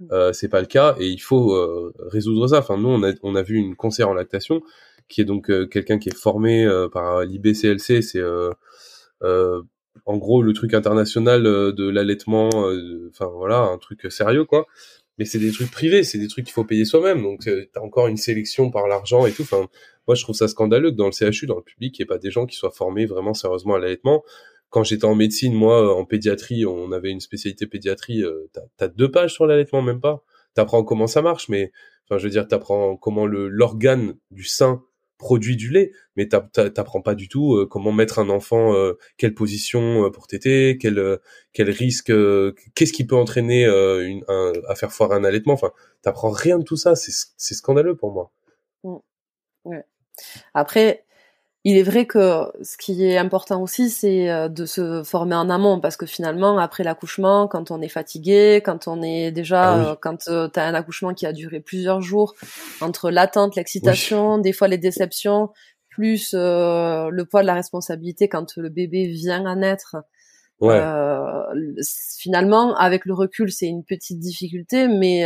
Mmh. Euh, c'est pas le cas et il faut euh, résoudre ça. Enfin, nous on a on a vu une conseillère en lactation qui est donc quelqu'un qui est formé par l'IBCLC, c'est euh, en gros le truc international euh, de l'allaitement, euh, enfin voilà, un truc sérieux quoi. Mais c'est des trucs privés, c'est des trucs qu'il faut payer soi-même. Donc euh, t'as encore une sélection par l'argent et tout. Enfin, moi je trouve ça scandaleux que dans le CHU, dans le public, il n'y ait pas des gens qui soient formés vraiment sérieusement à l'allaitement. Quand j'étais en médecine, moi en pédiatrie, on avait une spécialité pédiatrie. t'as as deux pages sur l'allaitement, même pas. T'apprends comment ça marche, mais enfin je veux dire, t'apprends comment le l'organe du sein produit du lait, mais t'apprends pas du tout euh, comment mettre un enfant, euh, quelle position euh, pour téter, quel quel risque, qu'est-ce qui peut entraîner une, à faire foire un allaitement. Enfin, t'apprends rien de tout ça. C'est scandaleux pour moi. Mmh. Ouais. Après, il est vrai que ce qui est important aussi, c'est euh, de se former en amont, parce que finalement, après l'accouchement, quand on est fatigué, quand on est déjà, ah euh, quand euh, tu as un accouchement qui a duré plusieurs jours, entre l'attente, l'excitation, des fois les déceptions, plus le poids de la responsabilité quand le bébé vient à naître. Ouais. finalement, avec le recul, c'est une petite difficulté, mais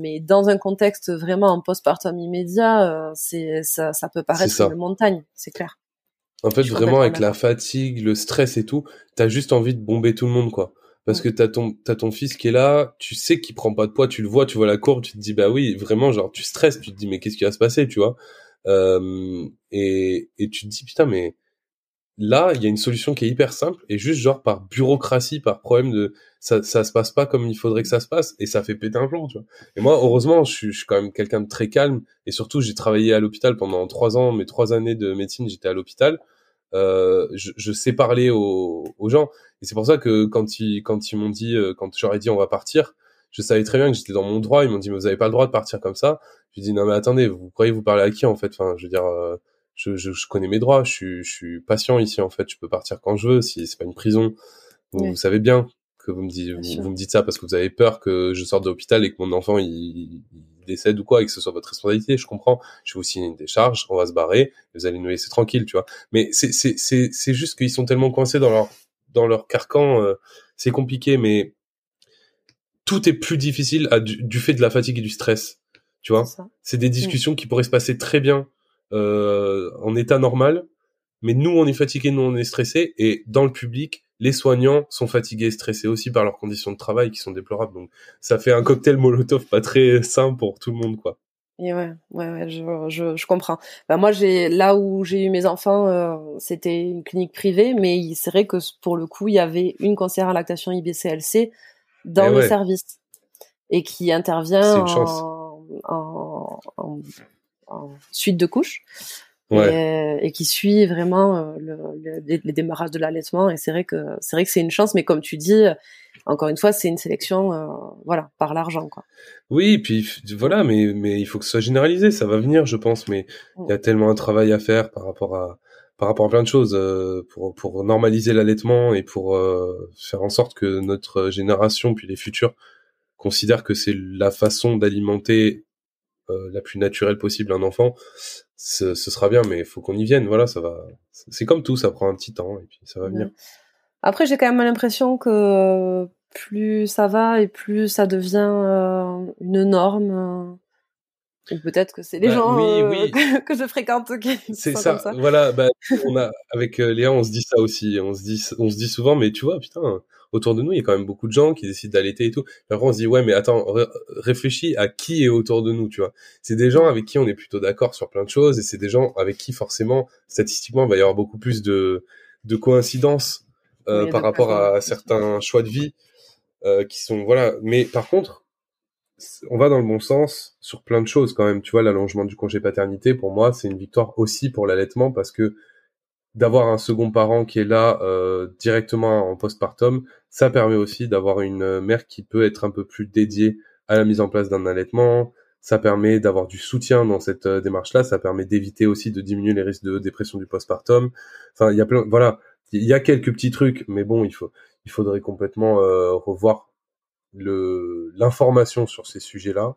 mais dans un contexte vraiment en postpartum immédiat, c'est ça, ça peut paraître une montagne, c'est clair. En fait, vraiment, avec la fatigue, le stress et tout, t'as juste envie de bomber tout le monde, quoi. Parce que t'as ton, t'as ton fils qui est là, tu sais qu'il prend pas de poids, tu le vois, tu vois la courbe, tu te dis, bah oui, vraiment, genre, tu stresses, tu te dis, mais qu'est-ce qui va se passer, tu vois? Euh, et, et tu te dis, putain, mais là, il y a une solution qui est hyper simple, et juste, genre, par bureaucratie, par problème de, ça, ça se passe pas comme il faudrait que ça se passe, et ça fait péter un plan, tu vois. Et moi, heureusement, je suis, je suis quand même quelqu'un de très calme, et surtout, j'ai travaillé à l'hôpital pendant trois ans, mes trois années de médecine, j'étais à l'hôpital. Euh, je, je, sais parler aux, aux gens. Et c'est pour ça que quand ils, quand ils m'ont dit, euh, quand j'aurais dit on va partir, je savais très bien que j'étais dans mon droit. Ils m'ont dit mais vous avez pas le droit de partir comme ça. Je dis non mais attendez, vous croyez vous parler à qui en fait? Enfin, je veux dire, euh, je, je, je, connais mes droits. Je suis, je suis patient ici en fait. Je peux partir quand je veux. Si c'est pas une prison, vous, savez bien que vous me dites, vous, me dites ça parce que vous avez peur que je sorte de l'hôpital et que mon enfant il, décède ou quoi et que ce soit votre responsabilité, je comprends. Je vais vous signer une décharge, on va se barrer, vous allez nous laisser tranquille, tu vois. Mais c'est c'est c'est c'est juste qu'ils sont tellement coincés dans leur dans leur carcan, euh, c'est compliqué, mais tout est plus difficile à, du, fait de la fatigue et du stress, tu vois. C'est des discussions qui pourraient se passer très bien euh, en état normal, mais nous on est fatigué, nous on est stressé, et dans le public les soignants sont fatigués et stressés aussi par leurs conditions de travail qui sont déplorables. Donc ça fait un cocktail Molotov pas très sain pour tout le monde, quoi. Et ouais, ouais, ouais, je, je, je comprends. Bah moi, j'ai là où j'ai eu mes enfants, euh, c'était une clinique privée, mais c'est vrai que pour le coup, il y avait une conseillère à lactation IBCLC dans eh le service et qui intervient en, en, en, en, suite de couche et, et, qui suit vraiment euh, le, le, les démarrages de l'allaitement. Et c'est vrai que c'est vrai que c'est une chance, mais comme tu dis, encore une fois, c'est une sélection, euh, voilà, par l'argent, quoi. Oui, puis voilà, mais mais il faut que ce soit généralisé, ça va venir, je pense. Mais il y a mm. tellement un travail à faire par rapport à par rapport à plein de choses euh, pour pour normaliser l'allaitement et pour faire en sorte que notre génération puis les futurs considèrent que c'est la façon d'alimenter la plus naturelle possible un enfant ce, sera bien, mais il faut qu'on y vienne. Voilà, ça va. C'est comme tout, ça prend un petit temps et puis ça va venir. Après, j'ai quand même l'impression que plus ça va et plus ça devient euh, une norme. Ou peut-être que c'est les bah, gens euh, Que, je fréquente qui c'est ça, ça. Voilà, bah, on a avec euh, Léa, on se dit ça aussi. On se dit, on se dit souvent, mais tu vois, putain, autour de nous, il y a quand même beaucoup de gens qui décident d'allaiter et tout. Alors on se dit ouais, mais attends, réfléchis à qui est autour de nous, tu vois. C'est des gens avec qui on est plutôt d'accord sur plein de choses et c'est des gens avec qui forcément, statistiquement, il va y avoir beaucoup plus de de coïncidences euh, par rapport à certains choix de vie euh, qui sont voilà. Mais par contre, on va dans le bon sens sur plein de choses quand même. Tu vois, l'allongement du congé paternité, pour moi, c'est une victoire aussi pour l'allaitement parce que d'avoir un second parent qui est là euh, directement en postpartum, ça permet aussi d'avoir une mère qui peut être un peu plus dédiée à la mise en place d'un allaitement. Ça permet d'avoir du soutien dans cette euh, démarche-là. Ça permet d'éviter aussi de diminuer les risques de dépression du postpartum. Enfin, il y a plein, voilà, il y a quelques petits trucs, mais bon, il faut, il faudrait complètement euh, revoir le l'information sur ces sujets-là,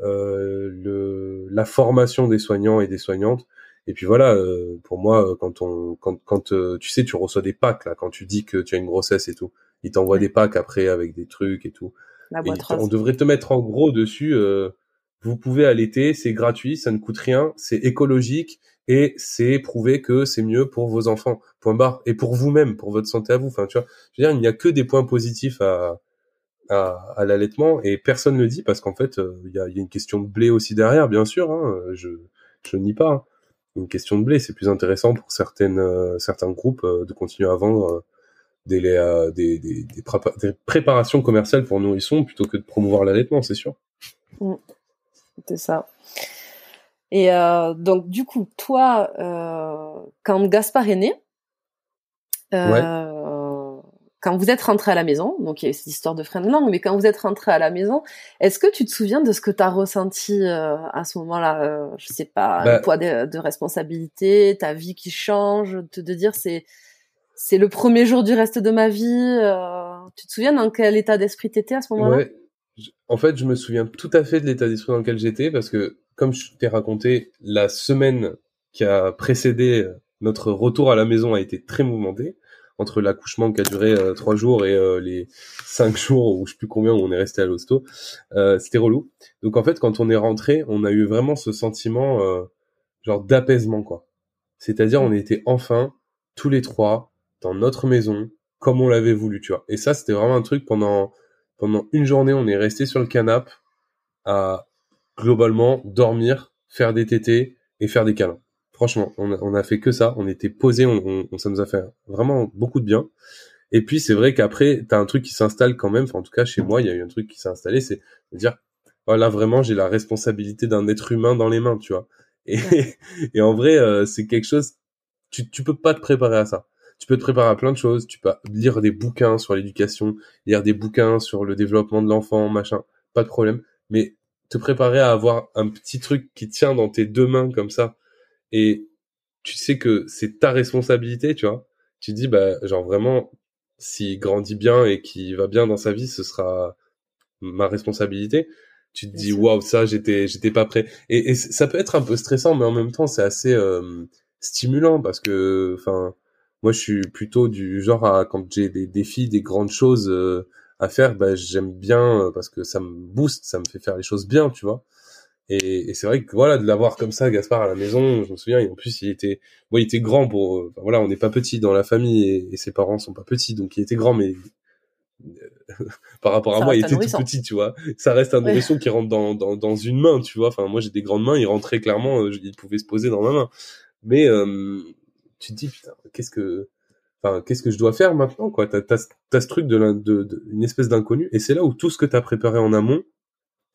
euh, le la formation des soignants et des soignantes et puis voilà, euh, pour moi, euh, quand on, quand, quand euh, tu sais, tu reçois des packs là, quand tu dis que tu as une grossesse et tout, ils t'envoient des packs après avec des trucs et tout. La boîte on devrait te mettre en gros dessus. vous pouvez allaiter, c'est gratuit, ça ne coûte rien, c'est écologique et c'est prouvé que c'est mieux pour vos enfants. Point barre. Et pour vous-même, pour votre santé à vous. Enfin, tu vois, je veux dire, il n'y a que des points positifs à, à, à l'allaitement et personne ne le dit parce qu'en fait, il y, a, y, a, une question de blé aussi derrière, bien sûr. Hein, je je nie pas. Hein une question de blé. C'est plus intéressant pour certaines, euh, certains groupes euh, de continuer à vendre euh, des, des, des, des, préparations commerciales pour nourrissons plutôt que de promouvoir l'allaitement, c'est sûr. Mm. C'est ça. Et donc, du coup, toi, quand Gaspard est né, quand vous êtes rentré à la maison, donc il y a cette histoire de frein de langue, mais quand vous êtes rentré à la maison, est-ce que tu te souviens de ce que tu as ressenti euh, à ce moment-là euh, Je sais pas, bah, le poids de, responsabilité, ta vie qui change, de, de dire c'est c'est le premier jour du reste de ma vie. Euh, tu te souviens dans quel état d'esprit t'étais à ce moment-là? Ouais. En fait, je me souviens tout à fait de l'état d'esprit dans lequel j'étais parce que, comme je t'ai raconté, la semaine qui a précédé notre retour à la maison a été très mouvementé entre l'accouchement qui a duré euh, trois jours et euh, les cinq jours ou je sais plus combien où on est resté à l'hosto, euh, c'était relou. Donc en fait, quand on est rentré, on a eu vraiment ce sentiment genre d'apaisement quoi. C'est-à-dire on était enfin tous les trois dans notre maison comme on l'avait voulu, tu vois. Et ça, c'était vraiment un truc pendant pendant une journée, on est resté sur le canapé à globalement dormir, faire des tétés et faire des câlins. Franchement, on a, fait que ça. On était posé, on, ça nous a fait vraiment beaucoup de bien. Et puis c'est vrai qu'après, t'as un truc qui s'installe quand même. Enfin, en tout cas, chez moi, il y a eu un truc qui s'est installé, c'est de dire, voilà, vraiment, j'ai la responsabilité d'un être humain dans les mains, tu vois. Et, et en vrai, euh, c'est quelque chose. Tu, tu peux pas te préparer à ça. Tu peux te préparer à plein de choses. Tu peux lire des bouquins sur l'éducation, lire des bouquins sur le développement de l'enfant, machin. Pas de problème. Mais te préparer à avoir un petit truc qui tient dans tes deux mains comme ça et tu sais que c'est ta responsabilité, tu vois. Tu dis, bah, genre vraiment, s'il grandit bien et qu'il va bien dans sa vie, ce sera ma responsabilité. Tu te dis, waouh, ça, j'étais, j'étais pas prêt. Et, ça peut être un peu stressant, mais en même temps, c'est assez euh, stimulant parce que, enfin, moi, je suis plutôt du genre à quand j'ai des défis, des grandes choses euh, à faire, bah, j'aime bien euh, parce que ça me booste, ça me fait faire les choses bien, tu vois. Et, et c'est vrai que voilà, de l'avoir comme ça, Gaspard à la maison, je me souviens, et en plus il était, bon, il était grand pour, euh, voilà, on n'est pas petit dans la famille et, ses parents sont pas petits, donc il était grand, mais euh, par rapport à moi, il était tout petit, tu vois. Ça reste un nourrisson qui rentre dans, dans, dans, une main, tu vois. Enfin, moi j'ai des grandes mains, il rentrait clairement, euh, il pouvait se poser dans ma main. Mais tu te dis putain, qu'est-ce que, enfin, qu'est-ce que je dois faire maintenant, quoi? T'as as, ce truc de, de, de une espèce d'inconnu, et c'est là où tout ce que t'as préparé en amont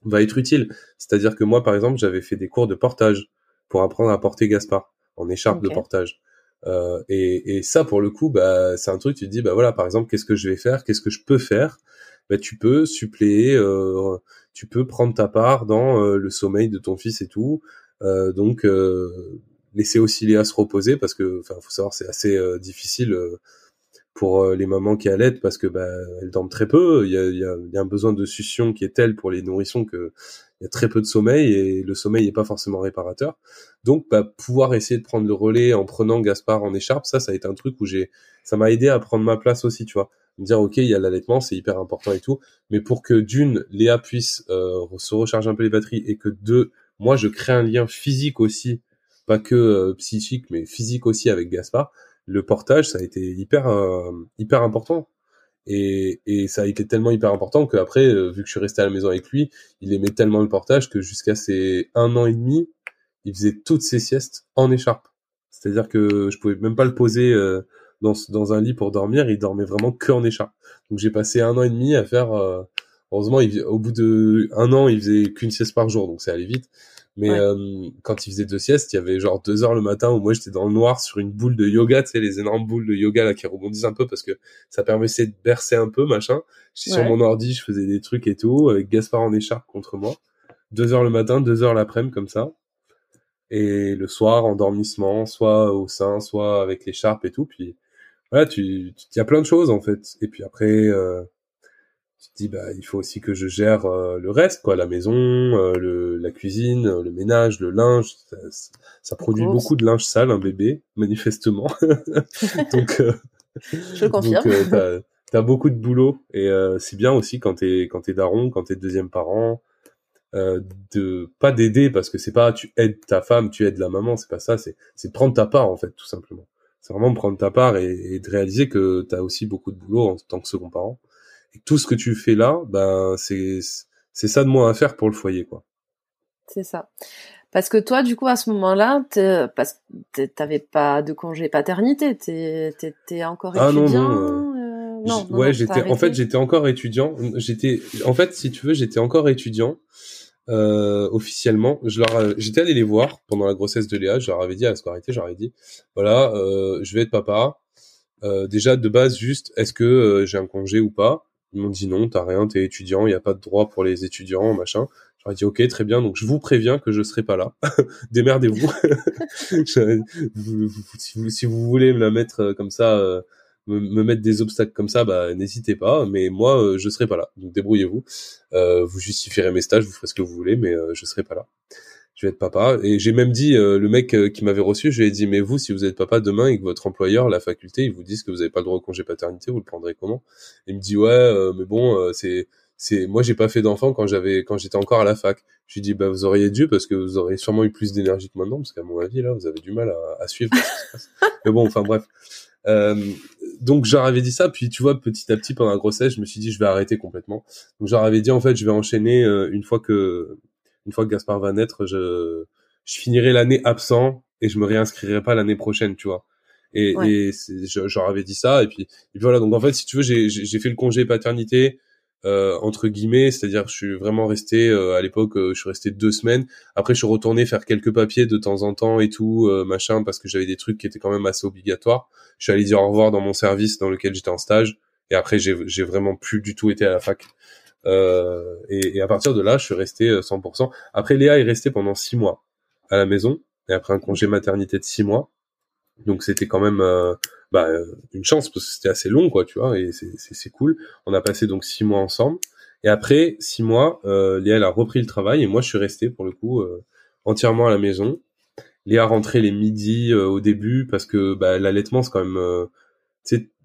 va être utile. C'est-à-dire que moi, par exemple, j'avais fait des cours de portage pour apprendre à porter Gaspard en écharpe de portage. Euh, et, et, ça, pour le coup, bah, c'est un truc, tu te dis, bah voilà, par exemple, qu'est-ce que je vais faire, qu'est-ce que je peux faire? Bah, Tu peux suppléer, euh, tu peux prendre ta part dans euh, le sommeil de ton fils et tout. Euh, donc, euh, laisser aussi Léa se reposer parce que, enfin, faut savoir, c'est assez difficile pour euh, les mamans qui allaitent parce que bah, elles dorment très peu. Il y a, y, a, y a, un besoin de succion qui est tel pour les nourrissons que il y a très peu de sommeil et le sommeil n'est pas forcément réparateur. Donc bah, pouvoir essayer de prendre le relais en prenant Gaspard en écharpe, ça, ça a été un truc où j'ai, ça m'a aidé à prendre ma place aussi, tu vois. Me dire ok, il y a l'allaitement, c'est hyper important et tout, mais pour que d'une, Léa puisse euh, se recharger un peu les batteries et que deux, moi je crée un lien physique aussi, pas que euh, psychique, mais physique aussi avec Gaspard le portage, ça a été hyper euh, hyper important. Et, et ça a été tellement hyper important qu'après, euh, vu que je suis resté à la maison avec lui, il aimait tellement le portage que jusqu'à ses un an et demi, il faisait toutes ses siestes en écharpe. C'est-à-dire que je pouvais même pas le poser euh, dans, dans un lit pour dormir, il dormait vraiment que en écharpe. Donc j'ai passé un an et demi à faire. heureusement, au bout de un an, il faisait qu'une sieste par jour, donc ça allait vite. Mais euh, quand il faisait deux siestes, il y avait genre deux heures le matin où moi j'étais dans le noir sur une boule de yoga, tu sais, les énormes boules de yoga là qui rebondissent un peu parce que ça permettait de bercer un peu, machin. J'étais sur mon ordi, je faisais des trucs et tout, avec Gaspard en écharpe contre moi. Deux heures le matin, deux heures l'après-midi comme ça. Et le soir, endormissement, soit au sein, soit avec l'écharpe et tout. Puis voilà, tu, il y a plein de choses en fait. Et puis après, euh, tu te dis bah il faut aussi que je gère euh, le reste quoi la maison euh, le, la cuisine le ménage le linge. Ça, ça produit beaucoup de linge sale un bébé manifestement. Donc euh, je confirme. donc, t'as, t'as beaucoup de boulot. Et c'est bien aussi quand t'es quand t'es daron quand t'es deuxième parent de pas d'aider parce que c'est pas tu aides ta femme tu aides la maman. C'est pas ça c'est c'est prendre ta part en fait tout simplement. C'est vraiment prendre ta part et, et de réaliser que t'as aussi beaucoup de boulot en tant que second parent tout ce que tu fais là, ben c'est c'est ça de moins à faire pour le foyer, quoi. C'est ça. Parce que toi, du coup, à ce moment-là, parce que t'avais pas de congé paternité, t'étais encore étudiant. Ah non non. Euh, non, ouais, j'étais. En fait, j'étais encore étudiant. J'étais. En fait, si tu veux, j'étais encore étudiant. Euh, officiellement, je leur, j'étais allé les voir pendant la grossesse de Léa. Je leur avais dit à la scolarité, avais dit, voilà, euh, je vais être papa. Euh, déjà de base, juste, est-ce que euh, j'ai un congé ou pas? Ils m'ont dit non, t'as rien, t'es étudiant, il n'y a pas de droit pour les étudiants, machin. J'aurais dit ok, très bien, donc je vous préviens que je serai pas là. Démerdez-vous. si, vous, voulez me la mettre euh, comme ça, euh, me, mettre des obstacles comme ça, bah n'hésitez pas. Mais moi, euh, je serai pas là. Donc débrouillez-vous. vous justifierez mes stages, vous ferez ce que vous voulez, mais je serai pas là. Je vais être papa. Et j'ai même dit, euh, le mec euh, qui m'avait reçu, je lui ai dit, mais vous, si vous êtes papa demain et que votre employeur, la faculté, ils vous disent que vous n'avez pas le droit au congé paternité, vous le prendrez comment? Il me dit, ouais, euh, mais bon, c'est, c'est, moi, j'ai pas fait d'enfant quand j'avais, quand j'étais encore à la fac. Je lui dis, bah, vous auriez dû parce que vous auriez sûrement eu plus d'énergie que maintenant, parce qu'à mon avis, là, vous avez du mal à, à suivre ce qui se passe. Mais bon, enfin bref. Euh, donc j'aurais dit ça, puis tu vois petit à petit pendant la grossesse, je me suis dit je vais arrêter complètement. Donc j'aurais dit en fait je vais enchaîner une fois que une fois que Gaspard va naître, je, je finirai l'année absent et je me réinscrirai pas l'année prochaine, tu vois. Et, et j'aurais avais dit ça et puis, et puis voilà. Donc en fait, si tu veux, j'ai fait le congé paternité euh, entre guillemets, c'est-à-dire je suis vraiment resté euh, à l'époque, euh, je suis resté deux semaines. Après, je suis retourné faire quelques papiers de temps en temps et tout, euh, machin, parce que j'avais des trucs qui étaient quand même assez obligatoires. Je suis allé dire au revoir dans mon service dans lequel j'étais en stage. Et après, j'ai vraiment plus du tout été à la fac. Euh, et, et, à partir de là, je suis resté 100%. Euh, après, Léa est restée pendant six mois à la maison, et après un congé maternité de six mois. Donc c'était quand même euh, bah, une chance parce que c'était assez long, quoi, tu vois, et c'est cool. On a passé donc six mois ensemble. Et après six mois, euh, Léa elle a repris le travail et moi je suis resté pour le coup euh, entièrement à la maison. Léa rentrait les midis au début parce que bah, l'allaitement c'est quand même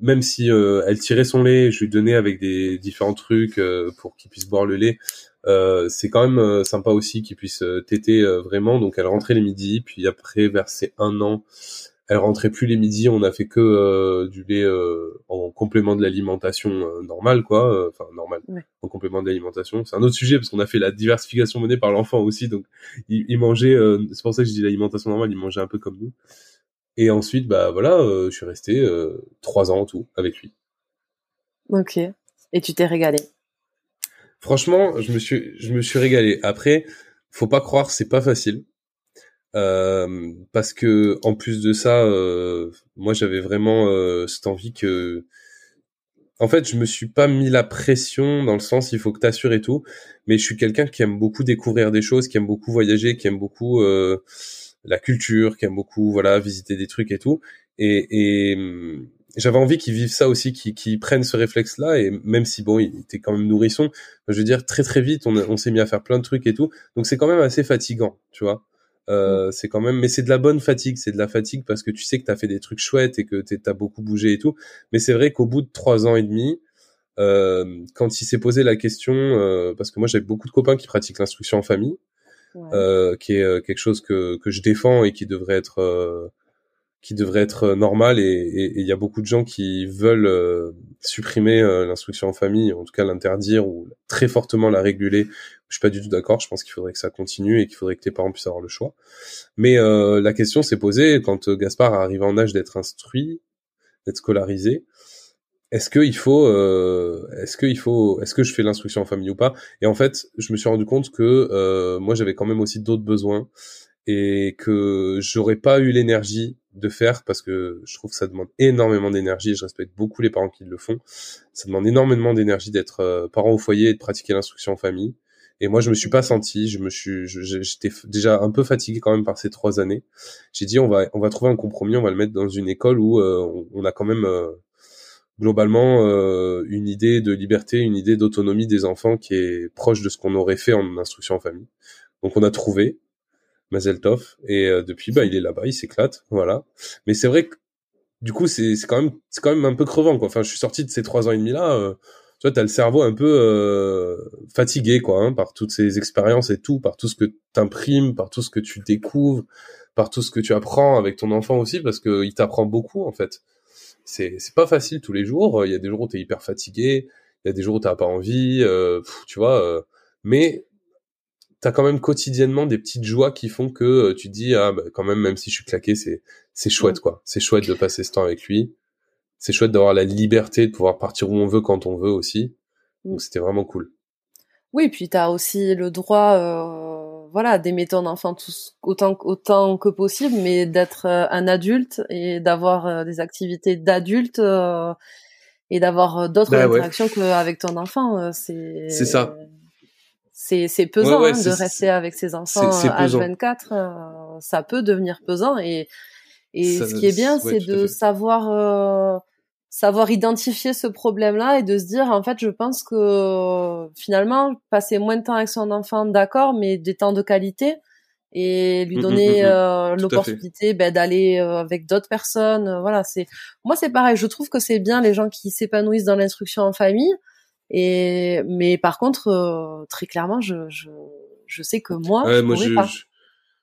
même si euh, elle tirait son lait, je lui donnais avec des différents trucs euh, pour qu'il puisse boire le lait. Euh, c'est quand même sympa aussi qu'il puisse téter vraiment. Donc elle rentrait les midis, puis après vers ses un an, elle rentrait plus les midis. On a fait que du lait en complément de l'alimentation normale, quoi. Enfin normal, en complément de l'alimentation. C'est un autre sujet parce qu'on a fait la diversification menée par l'enfant aussi. Donc il, il mangeait. c'est pour ça que je dis l'alimentation normale. Il mangeait un peu comme nous. Et ensuite, bah voilà, euh, je suis resté euh, trois ans en tout avec lui. Ok. Et tu t'es régalé? Franchement, je me suis, je me suis régalé. Après, faut pas croire, c'est pas facile. Euh, parce que en plus de ça, moi j'avais vraiment cette envie que, en fait, je me suis pas mis la pression dans le sens il faut que t'assures et tout, mais je suis quelqu'un qui aime beaucoup découvrir des choses, qui aime beaucoup voyager, qui aime beaucoup la culture, qui aime beaucoup voilà visiter des trucs et tout. Et, et hum, j'avais envie qu'ils vivent ça aussi, qu'ils prennent ce réflexe-là. Et même si bon, il était quand même nourrisson, je veux dire très très vite, on, on s'est mis à faire plein de trucs et tout. Donc c'est quand même assez fatigant, tu vois. Euh, mm. c'est quand même, mais c'est de la bonne fatigue, c'est de la fatigue parce que tu sais que t'as fait des trucs chouettes et que t'as beaucoup bougé et tout. Mais c'est vrai qu'au bout de trois ans et demi, euh, quand il s'est posé la question, euh, parce que moi j'avais beaucoup de copains qui pratiquent l'instruction en famille, euh, qui est euh, quelque chose que, que je défends et qui devrait être euh, qui devrait être normal et il y a beaucoup de gens qui veulent supprimer l'instruction en famille, en tout cas l'interdire ou très fortement la réguler. Je suis pas du tout d'accord. Je pense qu'il faudrait que ça continue et qu'il faudrait que les parents puissent avoir le choix. Mais la question s'est posée quand Gaspard arrive en âge d'être instruit, d'être scolarisé est-ce que il faut, euh, est-ce que il faut, est-ce que je fais l'instruction en famille ou pas? Et en fait, je me suis rendu compte que euh, moi j'avais quand même aussi d'autres besoins et que j'aurais pas eu l'énergie de faire parce que je trouve ça demande énormément d'énergie. Je respecte beaucoup les parents qui le font. Ça demande énormément d'énergie d'être euh, parent au foyer et de pratiquer l'instruction en famille. Et moi, je me suis pas senti. Je me suis, j'étais déjà un peu fatigué quand même par ces trois années. J'ai dit, on va, on va trouver un compromis. On va le mettre dans une école où euh, on, a quand même globalement euh, une idée de liberté, une idée d'autonomie des enfants qui est proche de ce qu'on aurait fait en instruction en famille. Donc on a trouvé Mazeltov et euh, depuis bah il est là-bas, il s'éclate, voilà. Mais c'est vrai que du coup c'est c'est quand même c'est quand même un peu crevant quoi. Enfin je suis sorti de ces trois ans et demi là. Euh, tu vois, t'as le cerveau un peu euh, fatigué, quoi, hein, par toutes ces expériences et tout, par tout ce que t'imprimes, par tout ce que tu découvres, par tout ce que tu apprends avec ton enfant aussi, parce que il t'apprend beaucoup, en fait c'est c'est pas facile tous les jours. Il y a des jours où t'es hyper fatigué, il y a des jours où t'as pas envie, euh, tu vois. Euh, mais t'as quand même quotidiennement des petites joies qui font que euh, tu te dis ah bah, quand même même si je suis claqué c'est c'est chouette quoi. C'est chouette de passer ce temps avec lui. C'est chouette d'avoir la liberté de pouvoir partir où on veut quand on veut aussi. Donc mm. c'était vraiment cool. Oui, puis t'as aussi le droit voilà, d'aimer ton enfant autant, autant que possible, mais d'être euh, un adulte et d'avoir euh, des activités d'adulte euh, et d'avoir d'autres bah interactions qu'avec ton enfant. c'est c'est ça. C'est c'est pesant hein, de rester avec ses enfants H24. ça peut devenir pesant et et ce qui est bien, c'est de savoir savoir identifier ce problème-là et de se dire en fait je pense que finalement passer moins de temps avec son enfant d'accord mais des temps de qualité et lui Mm, mm, donner mm, mm. euh, l'opportunité ben, d'aller euh, avec d'autres personnes. euh, Voilà, c'est moi c'est pareil. Je trouve que c'est bien les gens qui s'épanouissent dans l'instruction en famille. Et mais par contre, euh, très clairement, je, je je sais que moi, Ouais, je moi, je, pas. je-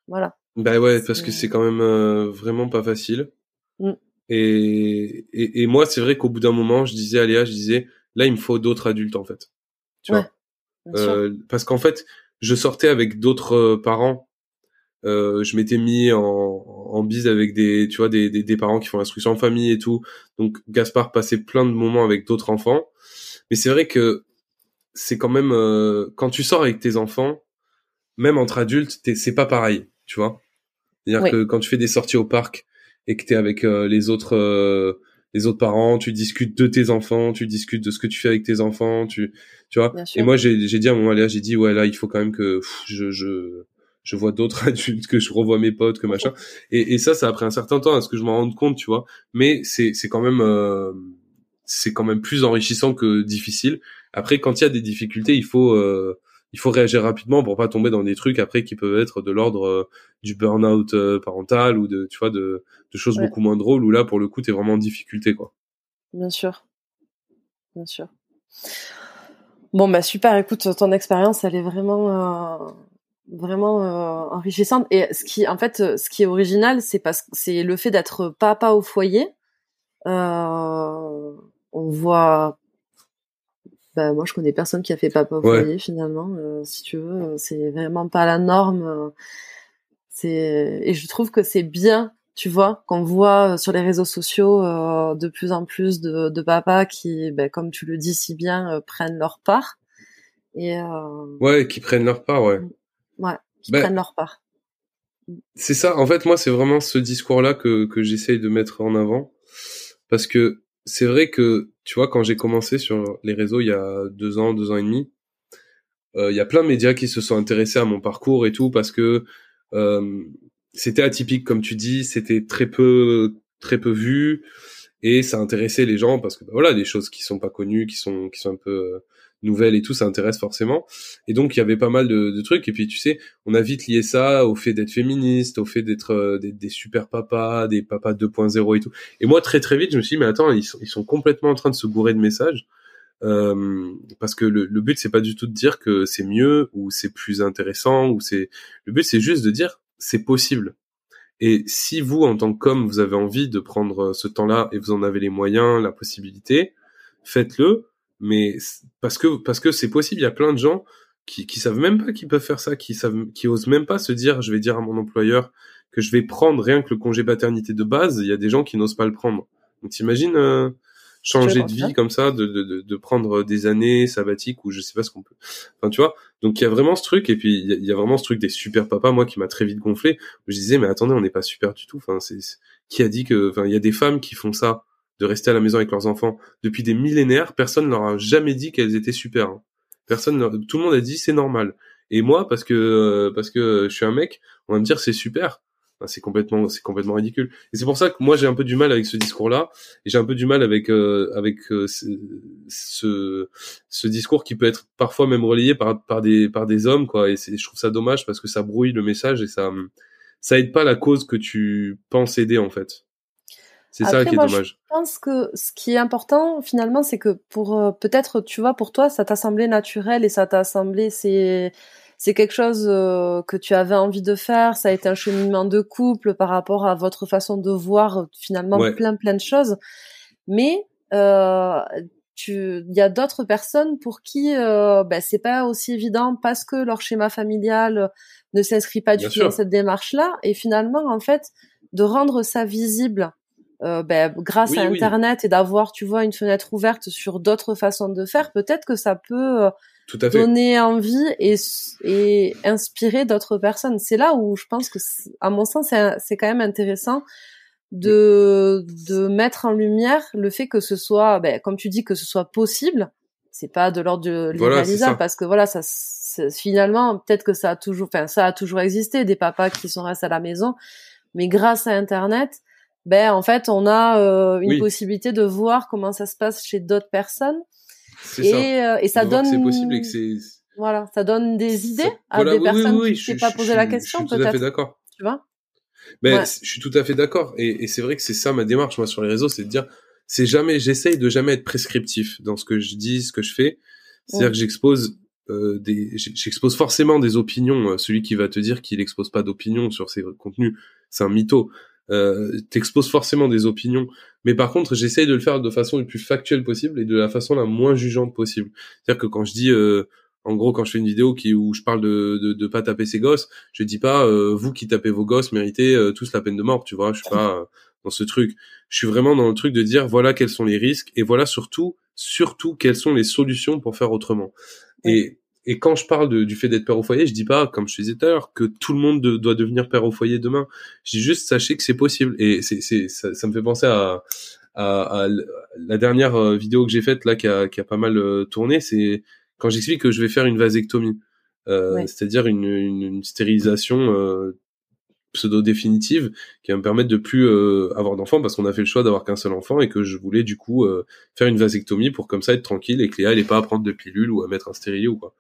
Voilà. Bah ouais, parce que C'est- quand même euh, vraiment pas facile. Et, et, et moi, c'est vrai qu'au bout d'un moment, je disais à Léa, je disais, là, il me faut d'autres adultes, en fait. Tu Ouais, vois? Euh, parce qu'en fait, je sortais avec d'autres euh, parents. Euh, je m'étais mis en, en bise avec des, tu vois, des, des, des parents qui font l'instruction en famille et tout. Donc, Gaspard passait plein de moments avec d'autres enfants. Mais c'est vrai que c'est quand même, euh, quand tu sors avec tes enfants, même entre adultes, t'es- c'est pas pareil, tu vois? C'est-à-dire Oui. que quand tu fais des sorties au parc et que t'es avec euh, les autres, euh, les autres parents, tu discutes de tes enfants, tu discutes de ce que tu fais avec tes enfants, tu, tu vois. Et moi, j'ai, j'ai dit à un moment, j'ai dit, ouais, là, il faut quand même que pff, je, je, je vois d'autres adultes, que je revois mes potes, que machin. Et, et ça, ça a pris un certain temps à ce que je m'en rende compte, tu vois. Mais c'est, c'est quand même, euh, c'est quand même plus enrichissant que difficile. Après, quand il y a des difficultés, il faut, euh, il faut réagir rapidement pour pas tomber dans des trucs après qui peuvent être de l'ordre euh, du burn-out euh, parental ou de, tu vois, de, de choses Ouais. beaucoup moins drôles où là, pour le coup, t'es vraiment en difficulté, quoi. Bien sûr. Bien sûr. Bon, bah super, écoute, ton expérience, elle est vraiment, euh, vraiment euh, enrichissante. Et ce qui, en fait, ce qui est original, c'est parce que c'est le fait d'être papa au foyer. Euh, on voit, bah moi, je connais personne qui a fait papa au Ouais. foyer finalement. euh, si tu veux, euh, c'est vraiment pas la norme. euh, C'est et je trouve que c'est bien, tu vois, qu'on voit sur les réseaux sociaux euh, de plus en plus de, de papas qui, ben, comme tu le dis si bien, prennent leur part et euh, Ouais, qui prennent leur part, ouais. ouais, qui Ben, prennent leur part. C'est ça. En fait, moi, c'est vraiment ce discours-là que, que j'essaye de mettre en avant. Parce que c'est vrai que, tu vois, quand j'ai commencé sur les réseaux il y a deux ans, deux ans et demi, euh, il y a plein de médias qui se sont intéressés à mon parcours et tout parce que euh, c'était atypique, comme tu dis, c'était très peu, très peu vu et ça intéressait les gens parce que, bah, voilà, des choses qui sont pas connues, qui sont, qui sont un peu euh, nouvelles et tout, ça intéresse forcément. Et donc, il y avait pas mal de, de trucs. Et puis, tu sais, on a vite lié ça au fait d'être féministe, au fait d'être euh, des, des super papas, des papas 2.0 et tout. Et moi, très très vite, je me suis dit, mais attends, ils sont, ils sont complètement en train de se bourrer de messages. Euh, parce que le, le but, c'est pas du tout de dire que c'est mieux ou c'est plus intéressant ou c'est. Le but, c'est juste de dire c'est possible. Et si vous, en tant qu'homme, vous avez envie de prendre ce temps-là et vous en avez les moyens, la possibilité, faites-le. Mais parce que parce que c'est possible, il y a plein de gens qui qui savent même pas qu'ils peuvent faire ça, qui savent qui osent même pas se dire je vais dire à mon employeur que je vais prendre rien que le congé paternité de base. Il y a des gens qui n'osent pas le prendre. Donc t'imagines euh, changer de vie comme ça, de, de, de, de prendre des années sabbatiques ou je sais pas ce qu'on peut. Enfin tu vois. Donc il y a vraiment ce truc et puis il y y a vraiment ce truc des super papas moi qui m'a très vite gonflé. Où je disais mais attendez on n'est pas super du tout. Enfin c'est- qui a dit que enfin il y a des femmes qui font ça? De rester à la maison avec leurs enfants depuis des millénaires. Personne leur a jamais dit qu'elles étaient super. hein. Personne, tout le monde a dit c'est normal. Et moi parce que euh, parce que je suis un mec, on va me dire c'est super. C'est complètement c'est complètement ridicule. Et c'est pour ça que moi j'ai un peu du mal avec ce discours-là et j'ai un peu du mal avec euh, avec euh, ce, ce discours qui peut être parfois même relayé par par des par des hommes quoi. Et je trouve ça dommage parce que ça brouille le message et ça ça aide pas la cause que tu penses aider en fait. C'est ça qui est moi, dommage. Je pense que ce qui est important finalement, c'est que pour euh, peut-être, tu vois, pour toi, ça t'a semblé naturel et ça t'a semblé c'est c'est quelque chose euh, que tu avais envie de faire. Ça a été un cheminement de couple par rapport à votre façon de voir finalement Ouais. plein plein de choses. Mais euh, il y a d'autres personnes pour qui euh, ben, c'est pas aussi évident parce que leur schéma familial ne s'inscrit pas du tout dans cette démarche-là. Et finalement, en fait, de rendre ça visible euh, ben, grâce Oui, à oui. Internet et d'avoir, tu vois, une fenêtre ouverte sur d'autres façons de faire, peut-être que ça peut euh, Tout à fait. donner envie et, et inspirer d'autres personnes. C'est là où je pense que, à mon sens, c'est quand même intéressant de, de mettre en lumière le fait que ce soit, ben, comme tu dis, que ce soit possible. C'est pas de l'ordre de Voilà, ça. parce que voilà, ça, finalement, peut-être que ça a toujours, enfin, ça a toujours existé des papas qui sont restés à la maison, mais grâce à Internet, ben en fait, on a euh, une Oui. possibilité de voir comment ça se passe chez d'autres personnes C'est ça. et, euh, et ça donne c'est possible et que c'est Voilà, ça donne des idées à des personnes qui ne pas posé la question, peut-être. Je suis tout à fait d'accord. Tu vois? Mais je suis tout à fait d'accord. Et, et c'est vrai que c'est ça ma démarche, moi, sur les réseaux, c'est de dire, c'est jamais, j'essaye de jamais être prescriptif dans ce que je dis, ce que je fais. C'est-à-dire que j'expose euh, des, j'expose forcément des opinions. Euh, celui qui va te dire qu'il expose pas d'opinions sur ses contenus, c'est un mytho. Euh, t'exposes forcément des opinions, mais par contre, j'essaye de le faire de façon la plus factuelle possible et de la façon la moins jugeante possible. C'est-à-dire que quand je dis, euh, en gros, quand je fais une vidéo qui où je parle de de, de pas taper ses gosses, je dis pas euh, vous qui tapez vos gosses méritez tous la peine de mort, tu vois. Je suis pas dans ce truc. Je suis vraiment dans le truc de dire voilà quels sont les risques et voilà surtout surtout quelles sont les solutions pour faire autrement. Et et quand je parle de, du fait d'être père au foyer, je dis pas, comme je disais tout à l'heure, que tout le monde doit devenir père au foyer demain. Je dis juste, sachez que c'est possible. Et c'est, c'est, ça, ça, me fait penser à, à, à la dernière euh, vidéo que j'ai faite là, qui a, qui a pas mal euh, tourné. C'est quand j'explique que je vais faire une vasectomie, euh, c'est-à-dire une, une, une, stérilisation euh, pseudo définitive qui va me permettre de plus euh, avoir d'enfants parce qu'on a fait le choix d'avoir qu'un seul enfant et que je voulais du coup euh, faire une vasectomie pour comme ça être tranquille et que Léa elle pas à prendre de pilules ou à mettre un stérilet ou quoi.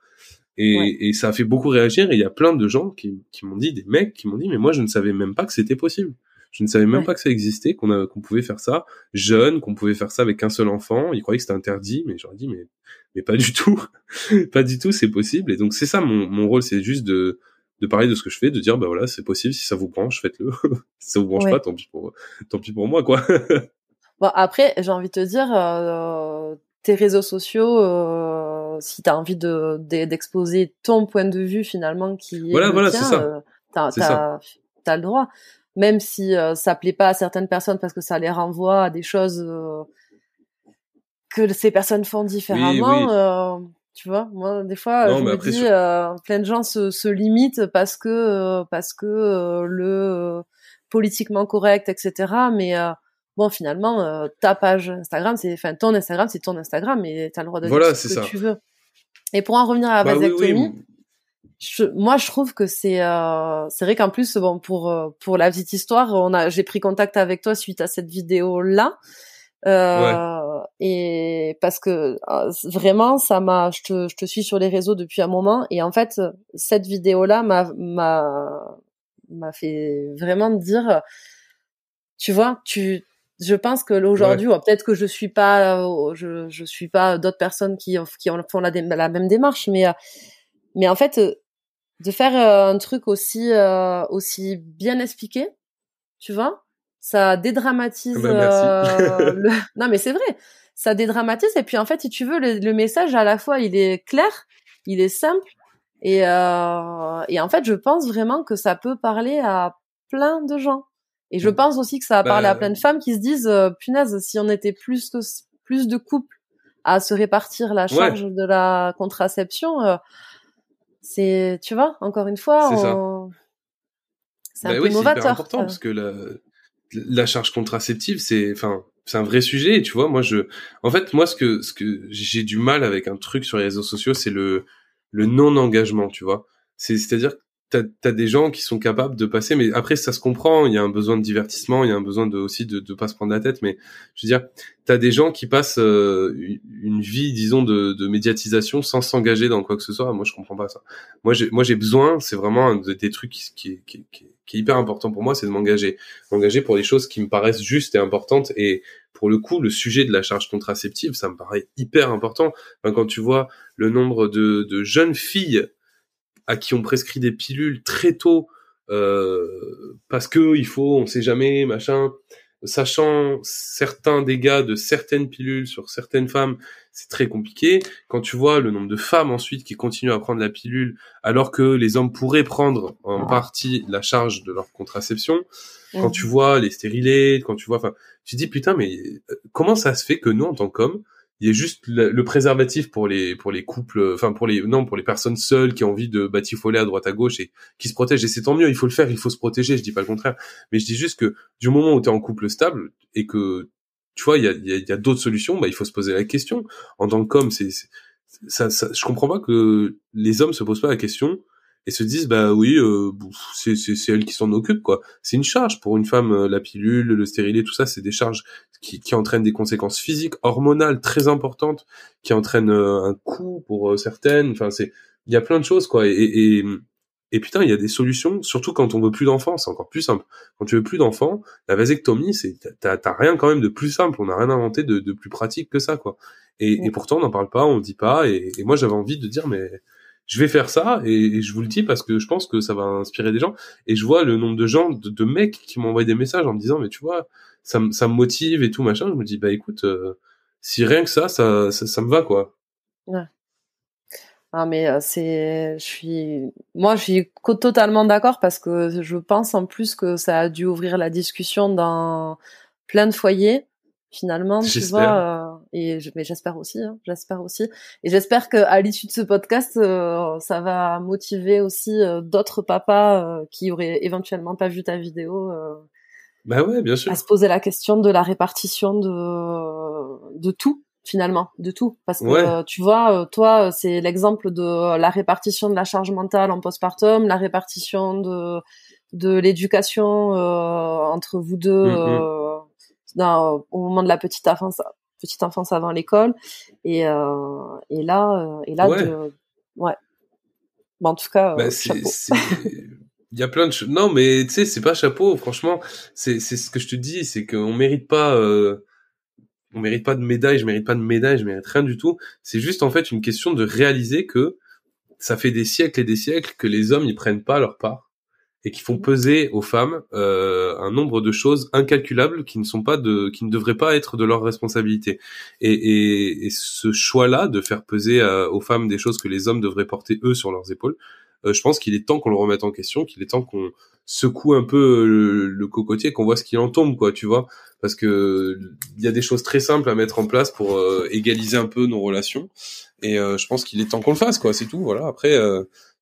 Et, et, ça a fait beaucoup réagir. Et il y a plein de gens qui, qui m'ont dit, des mecs qui m'ont dit, mais moi je ne savais même pas que c'était possible. Je ne savais même pas que ça existait, qu'on qu'on pouvait faire ça jeune, qu'on pouvait faire ça avec un seul enfant. Ils croyaient que c'était interdit, mais j'aurais dit, mais, mais pas du tout, pas du tout, c'est possible. Et donc c'est ça mon, mon rôle, c'est juste de, de parler de ce que je fais, de dire, bah voilà, c'est possible. Si ça vous branche, faites-le. si ça vous branche pas, tant pis pour, tant pis pour moi, quoi. bon après, j'ai envie de te dire, euh, tes réseaux sociaux. Euh si tu as envie de d'exposer ton point de vue finalement qui voilà, voilà, c'est ça. Euh, t'as as, le droit même si euh, ça plaît pas à certaines personnes parce que ça les renvoie à des choses que ces personnes font différemment tu vois. Moi des fois je me dis plein de gens se, se limitent parce que parce que le politiquement correct etc mais bon finalement euh, ta page Instagram c'est enfin ton Instagram c'est ton Instagram et tu as le droit de dire ce que tu veux. Et pour en revenir à la bah vasectomie moi je trouve que c'est euh, c'est vrai qu'en plus bon pour euh, pour la petite histoire on a j'ai pris contact avec toi suite à cette vidéo là euh, et parce que vraiment ça m'a je te je te suis sur les réseaux depuis un moment. Et en fait cette vidéo là m'a m'a m'a fait vraiment dire tu vois tu je pense que aujourd'hui, peut-être que je suis pas, euh, je, je suis pas d'autres personnes qui, qui font la, la même démarche, mais, euh, mais en fait, euh, de faire un truc aussi, aussi bien expliqué, tu vois, ça dédramatise. Bah, le... Non, mais c'est vrai, ça dédramatise. Et puis en fait, si tu veux, le, message à la fois, il est clair, il est simple, et, et en fait, je pense vraiment que ça peut parler à plein de gens. Et je pense aussi que ça a parlé à bah, plein de femmes qui se disent, euh, punaise, si on était plus que, plus de couples à se répartir la charge de la contraception, euh, c'est, tu vois, encore une fois, c'est un bah peu oui, C'est important parce que la, la charge contraceptive, c'est, enfin, c'est un vrai sujet. tu vois, moi, je, en fait, moi, ce que, ce que j'ai du mal avec un truc sur les réseaux sociaux, c'est le, le non engagement, tu vois. C'est, c'est-à-dire t'as as des gens qui sont capables de passer, mais après ça se comprend. Il y a un besoin de divertissement, il y a un besoin de aussi de, de pas se prendre la tête. Mais je veux dire, t'as des gens qui passent euh, une vie, disons, de, de médiatisation sans s'engager dans quoi que ce soit. Moi, je comprends pas ça. Moi, j'ai moi j'ai besoin. C'est vraiment des trucs qui, qui, qui, qui, est hyper important pour moi, c'est de m'engager, m'engager pour des choses qui me paraissent justes et importantes. Et pour le coup, le sujet de la charge contraceptive, ça me paraît hyper important. quand tu vois le nombre de, de jeunes filles à qui on prescrit des pilules très tôt euh, parce que il faut, on sait jamais, machin. Sachant certains dégâts de certaines pilules sur certaines femmes, c'est très compliqué. Quand tu vois le nombre de femmes ensuite qui continuent à prendre la pilule, alors que les hommes pourraient prendre en partie la charge de leur contraception, quand tu vois les stérilés, quand tu vois, enfin, tu te dis putain, mais euh, comment ça se fait que nous, en tant qu'hommes, il y a juste le, préservatif pour les pour les couples enfin pour les non pour les personnes seules qui ont envie de batifoler à droite à gauche et qui se protègent. Et c'est tant mieux il faut le faire il faut se protéger je dis pas le contraire. Mais je dis juste que du moment où tu es en couple stable et que tu vois il y a y a, d'autres solutions bah il faut se poser la question. En tant qu'homme c'est ça, ça je comprends pas que les hommes se posent pas la question et se disent bah oui euh, c'est c'est elle qui s'en occupe quoi c'est une charge pour une femme euh, la pilule le stérilet tout ça c'est des charges qui, qui entraînent des conséquences physiques hormonales très importantes qui entraînent euh, un coût pour certaines enfin c'est il y a plein de choses quoi et, et, et putain, il y a des solutions, surtout quand on veut plus d'enfants, c'est encore plus simple. Quand tu veux plus d'enfants, la vasectomie, c'est t'as, rien quand même de plus simple, on n'a rien inventé de, de, plus pratique que ça, quoi. Et, et pourtant, on n'en parle pas, on ne dit pas. Et, et moi, j'avais envie de dire, mais je vais faire ça et, je vous le dis parce que je pense que ça va inspirer des gens et je vois le nombre de gens de, mecs qui envoyé des messages en me disant mais tu vois ça, ça me motive et tout machin je me dis bah écoute euh, si rien que ça ça, ça me va quoi ouais. Ah mais euh, c'est, je suis, moi je suis totalement d'accord parce que je pense en plus que ça a dû ouvrir la discussion dans plein de foyers finalement, tu vois. Euh, et mais j'espère aussi, hein, j'espère aussi. Et j'espère que à l'issue de ce podcast, euh, ça va motiver aussi euh, d'autres papas qui auraient éventuellement pas vu ta vidéo. bah ouais, bien sûr. À se poser la question de la répartition de de tout finalement, de tout. Parce que tu vois, toi, c'est l'exemple de la répartition de la charge mentale en postpartum, la répartition de de l'éducation entre vous deux. Mm, mm au moment de la petite enfance, petite enfance avant l'école. Et, euh, et là, euh, et là, ouais. ouais. Bon, en tout cas, bah, il y a plein de choses. Non, mais tu sais, c'est pas chapeau. Franchement, c'est c'est ce que je te dis, c'est qu'on mérite pas. Euh... On mérite pas de médaille, je mérite pas de médaille, je mérite rien du tout. C'est juste en fait une question de réaliser que ça fait des siècles et des siècles que les hommes ils prennent pas leur part et qui font peser aux femmes euh, un nombre de choses incalculables qui ne sont pas de, qui ne devraient pas être de leur responsabilité. Et, et, et ce choix-là de faire peser euh, aux femmes des choses que les hommes devraient porter eux sur leurs épaules, euh, je pense qu'il est temps qu'on le remette en question, qu'il est temps qu'on secoue un peu le, le cocotier, qu'on voit ce qu'il en tombe, quoi, tu vois, parce que il y a des choses très simples à mettre en place pour euh, égaliser un peu nos relations. Et euh, je pense qu'il est temps qu'on le fasse, quoi, c'est tout. Voilà. Après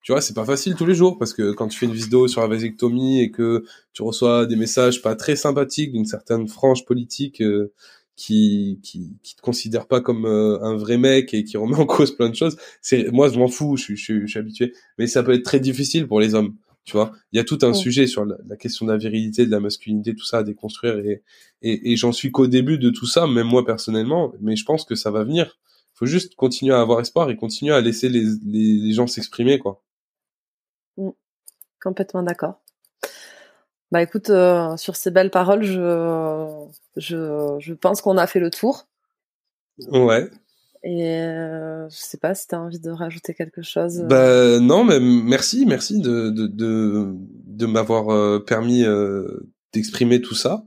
tu vois, c'est pas facile tous les jours parce que quand tu fais une vidéo sur la vasectomie et que tu reçois des messages pas très sympathiques d'une certaine frange politique euh, qui, qui qui te considère pas comme euh, un vrai mec et qui remet en cause plein de choses, c'est moi je m'en fous, je, je, je, suis habitué, mais ça peut être très difficile pour les hommes. Tu vois, il y a tout un sujet sur la, la, question de la virilité, de la masculinité, tout ça à déconstruire et et, et j'en suis qu'au début de tout ça, même moi personnellement, mais je pense que ça va venir. Faut juste continuer à avoir espoir et continuer à laisser les, les, les gens s'exprimer, quoi. Mmh. Complètement d'accord. Bah écoute, euh, sur ces belles paroles, je, je, je pense qu'on a fait le tour. Ouais. Et euh, je sais pas si tu as envie de rajouter quelque chose. Euh. Bah non, mais merci, merci de, de, de, de m'avoir permis d'exprimer tout ça.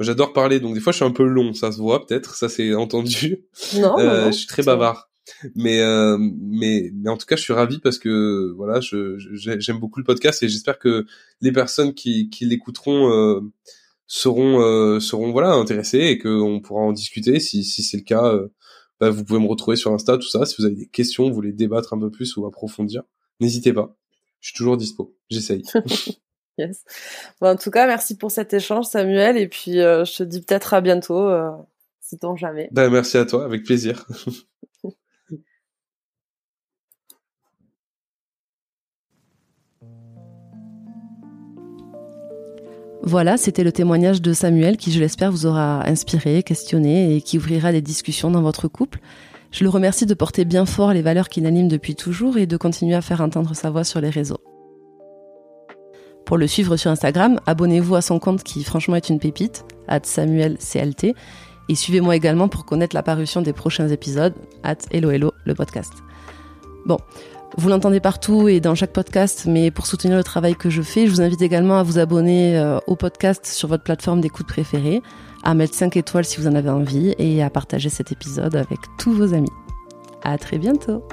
J'adore parler, donc des fois je suis un peu long, ça se voit peut-être, ça c'est entendu. Non, non, non, je suis très bavard mais euh, mais mais en tout cas je suis ravi parce que voilà je j'aime beaucoup le podcast et j'espère que les personnes qui qui l'écouteront euh, seront euh, seront voilà intéressées et qu'on pourra en discuter. Si si c'est le cas euh, bah, vous pouvez me retrouver sur Insta tout ça. Si vous avez des questions vous voulez débattre un peu plus ou approfondir n'hésitez pas. Je suis toujours dispo. J'essaye. Yes. Bon, en tout cas merci pour cet échange Samuel. Et puis je te dis peut-être à bientôt si tant jamais. Bah, merci à toi. Avec plaisir Voilà, c'était le témoignage de Samuel qui, je l'espère, vous aura inspiré, questionné et qui ouvrira des discussions dans votre couple. Je le remercie de porter bien fort les valeurs qui l'animent depuis toujours et de continuer à faire entendre sa voix sur les réseaux. Pour le suivre sur Instagram, abonnez-vous à son compte qui franchement est une pépite, at SamuelCLT, et suivez-moi également pour connaître la parution des prochains épisodes, at le podcast. Bon, vous l'entendez partout et dans chaque podcast, mais pour soutenir le travail que je fais, je vous invite également à vous abonner euh, au podcast sur votre plateforme d'écoute préférée, à mettre 5 étoiles si vous en avez envie et à partager cet épisode avec tous vos amis. À très bientôt!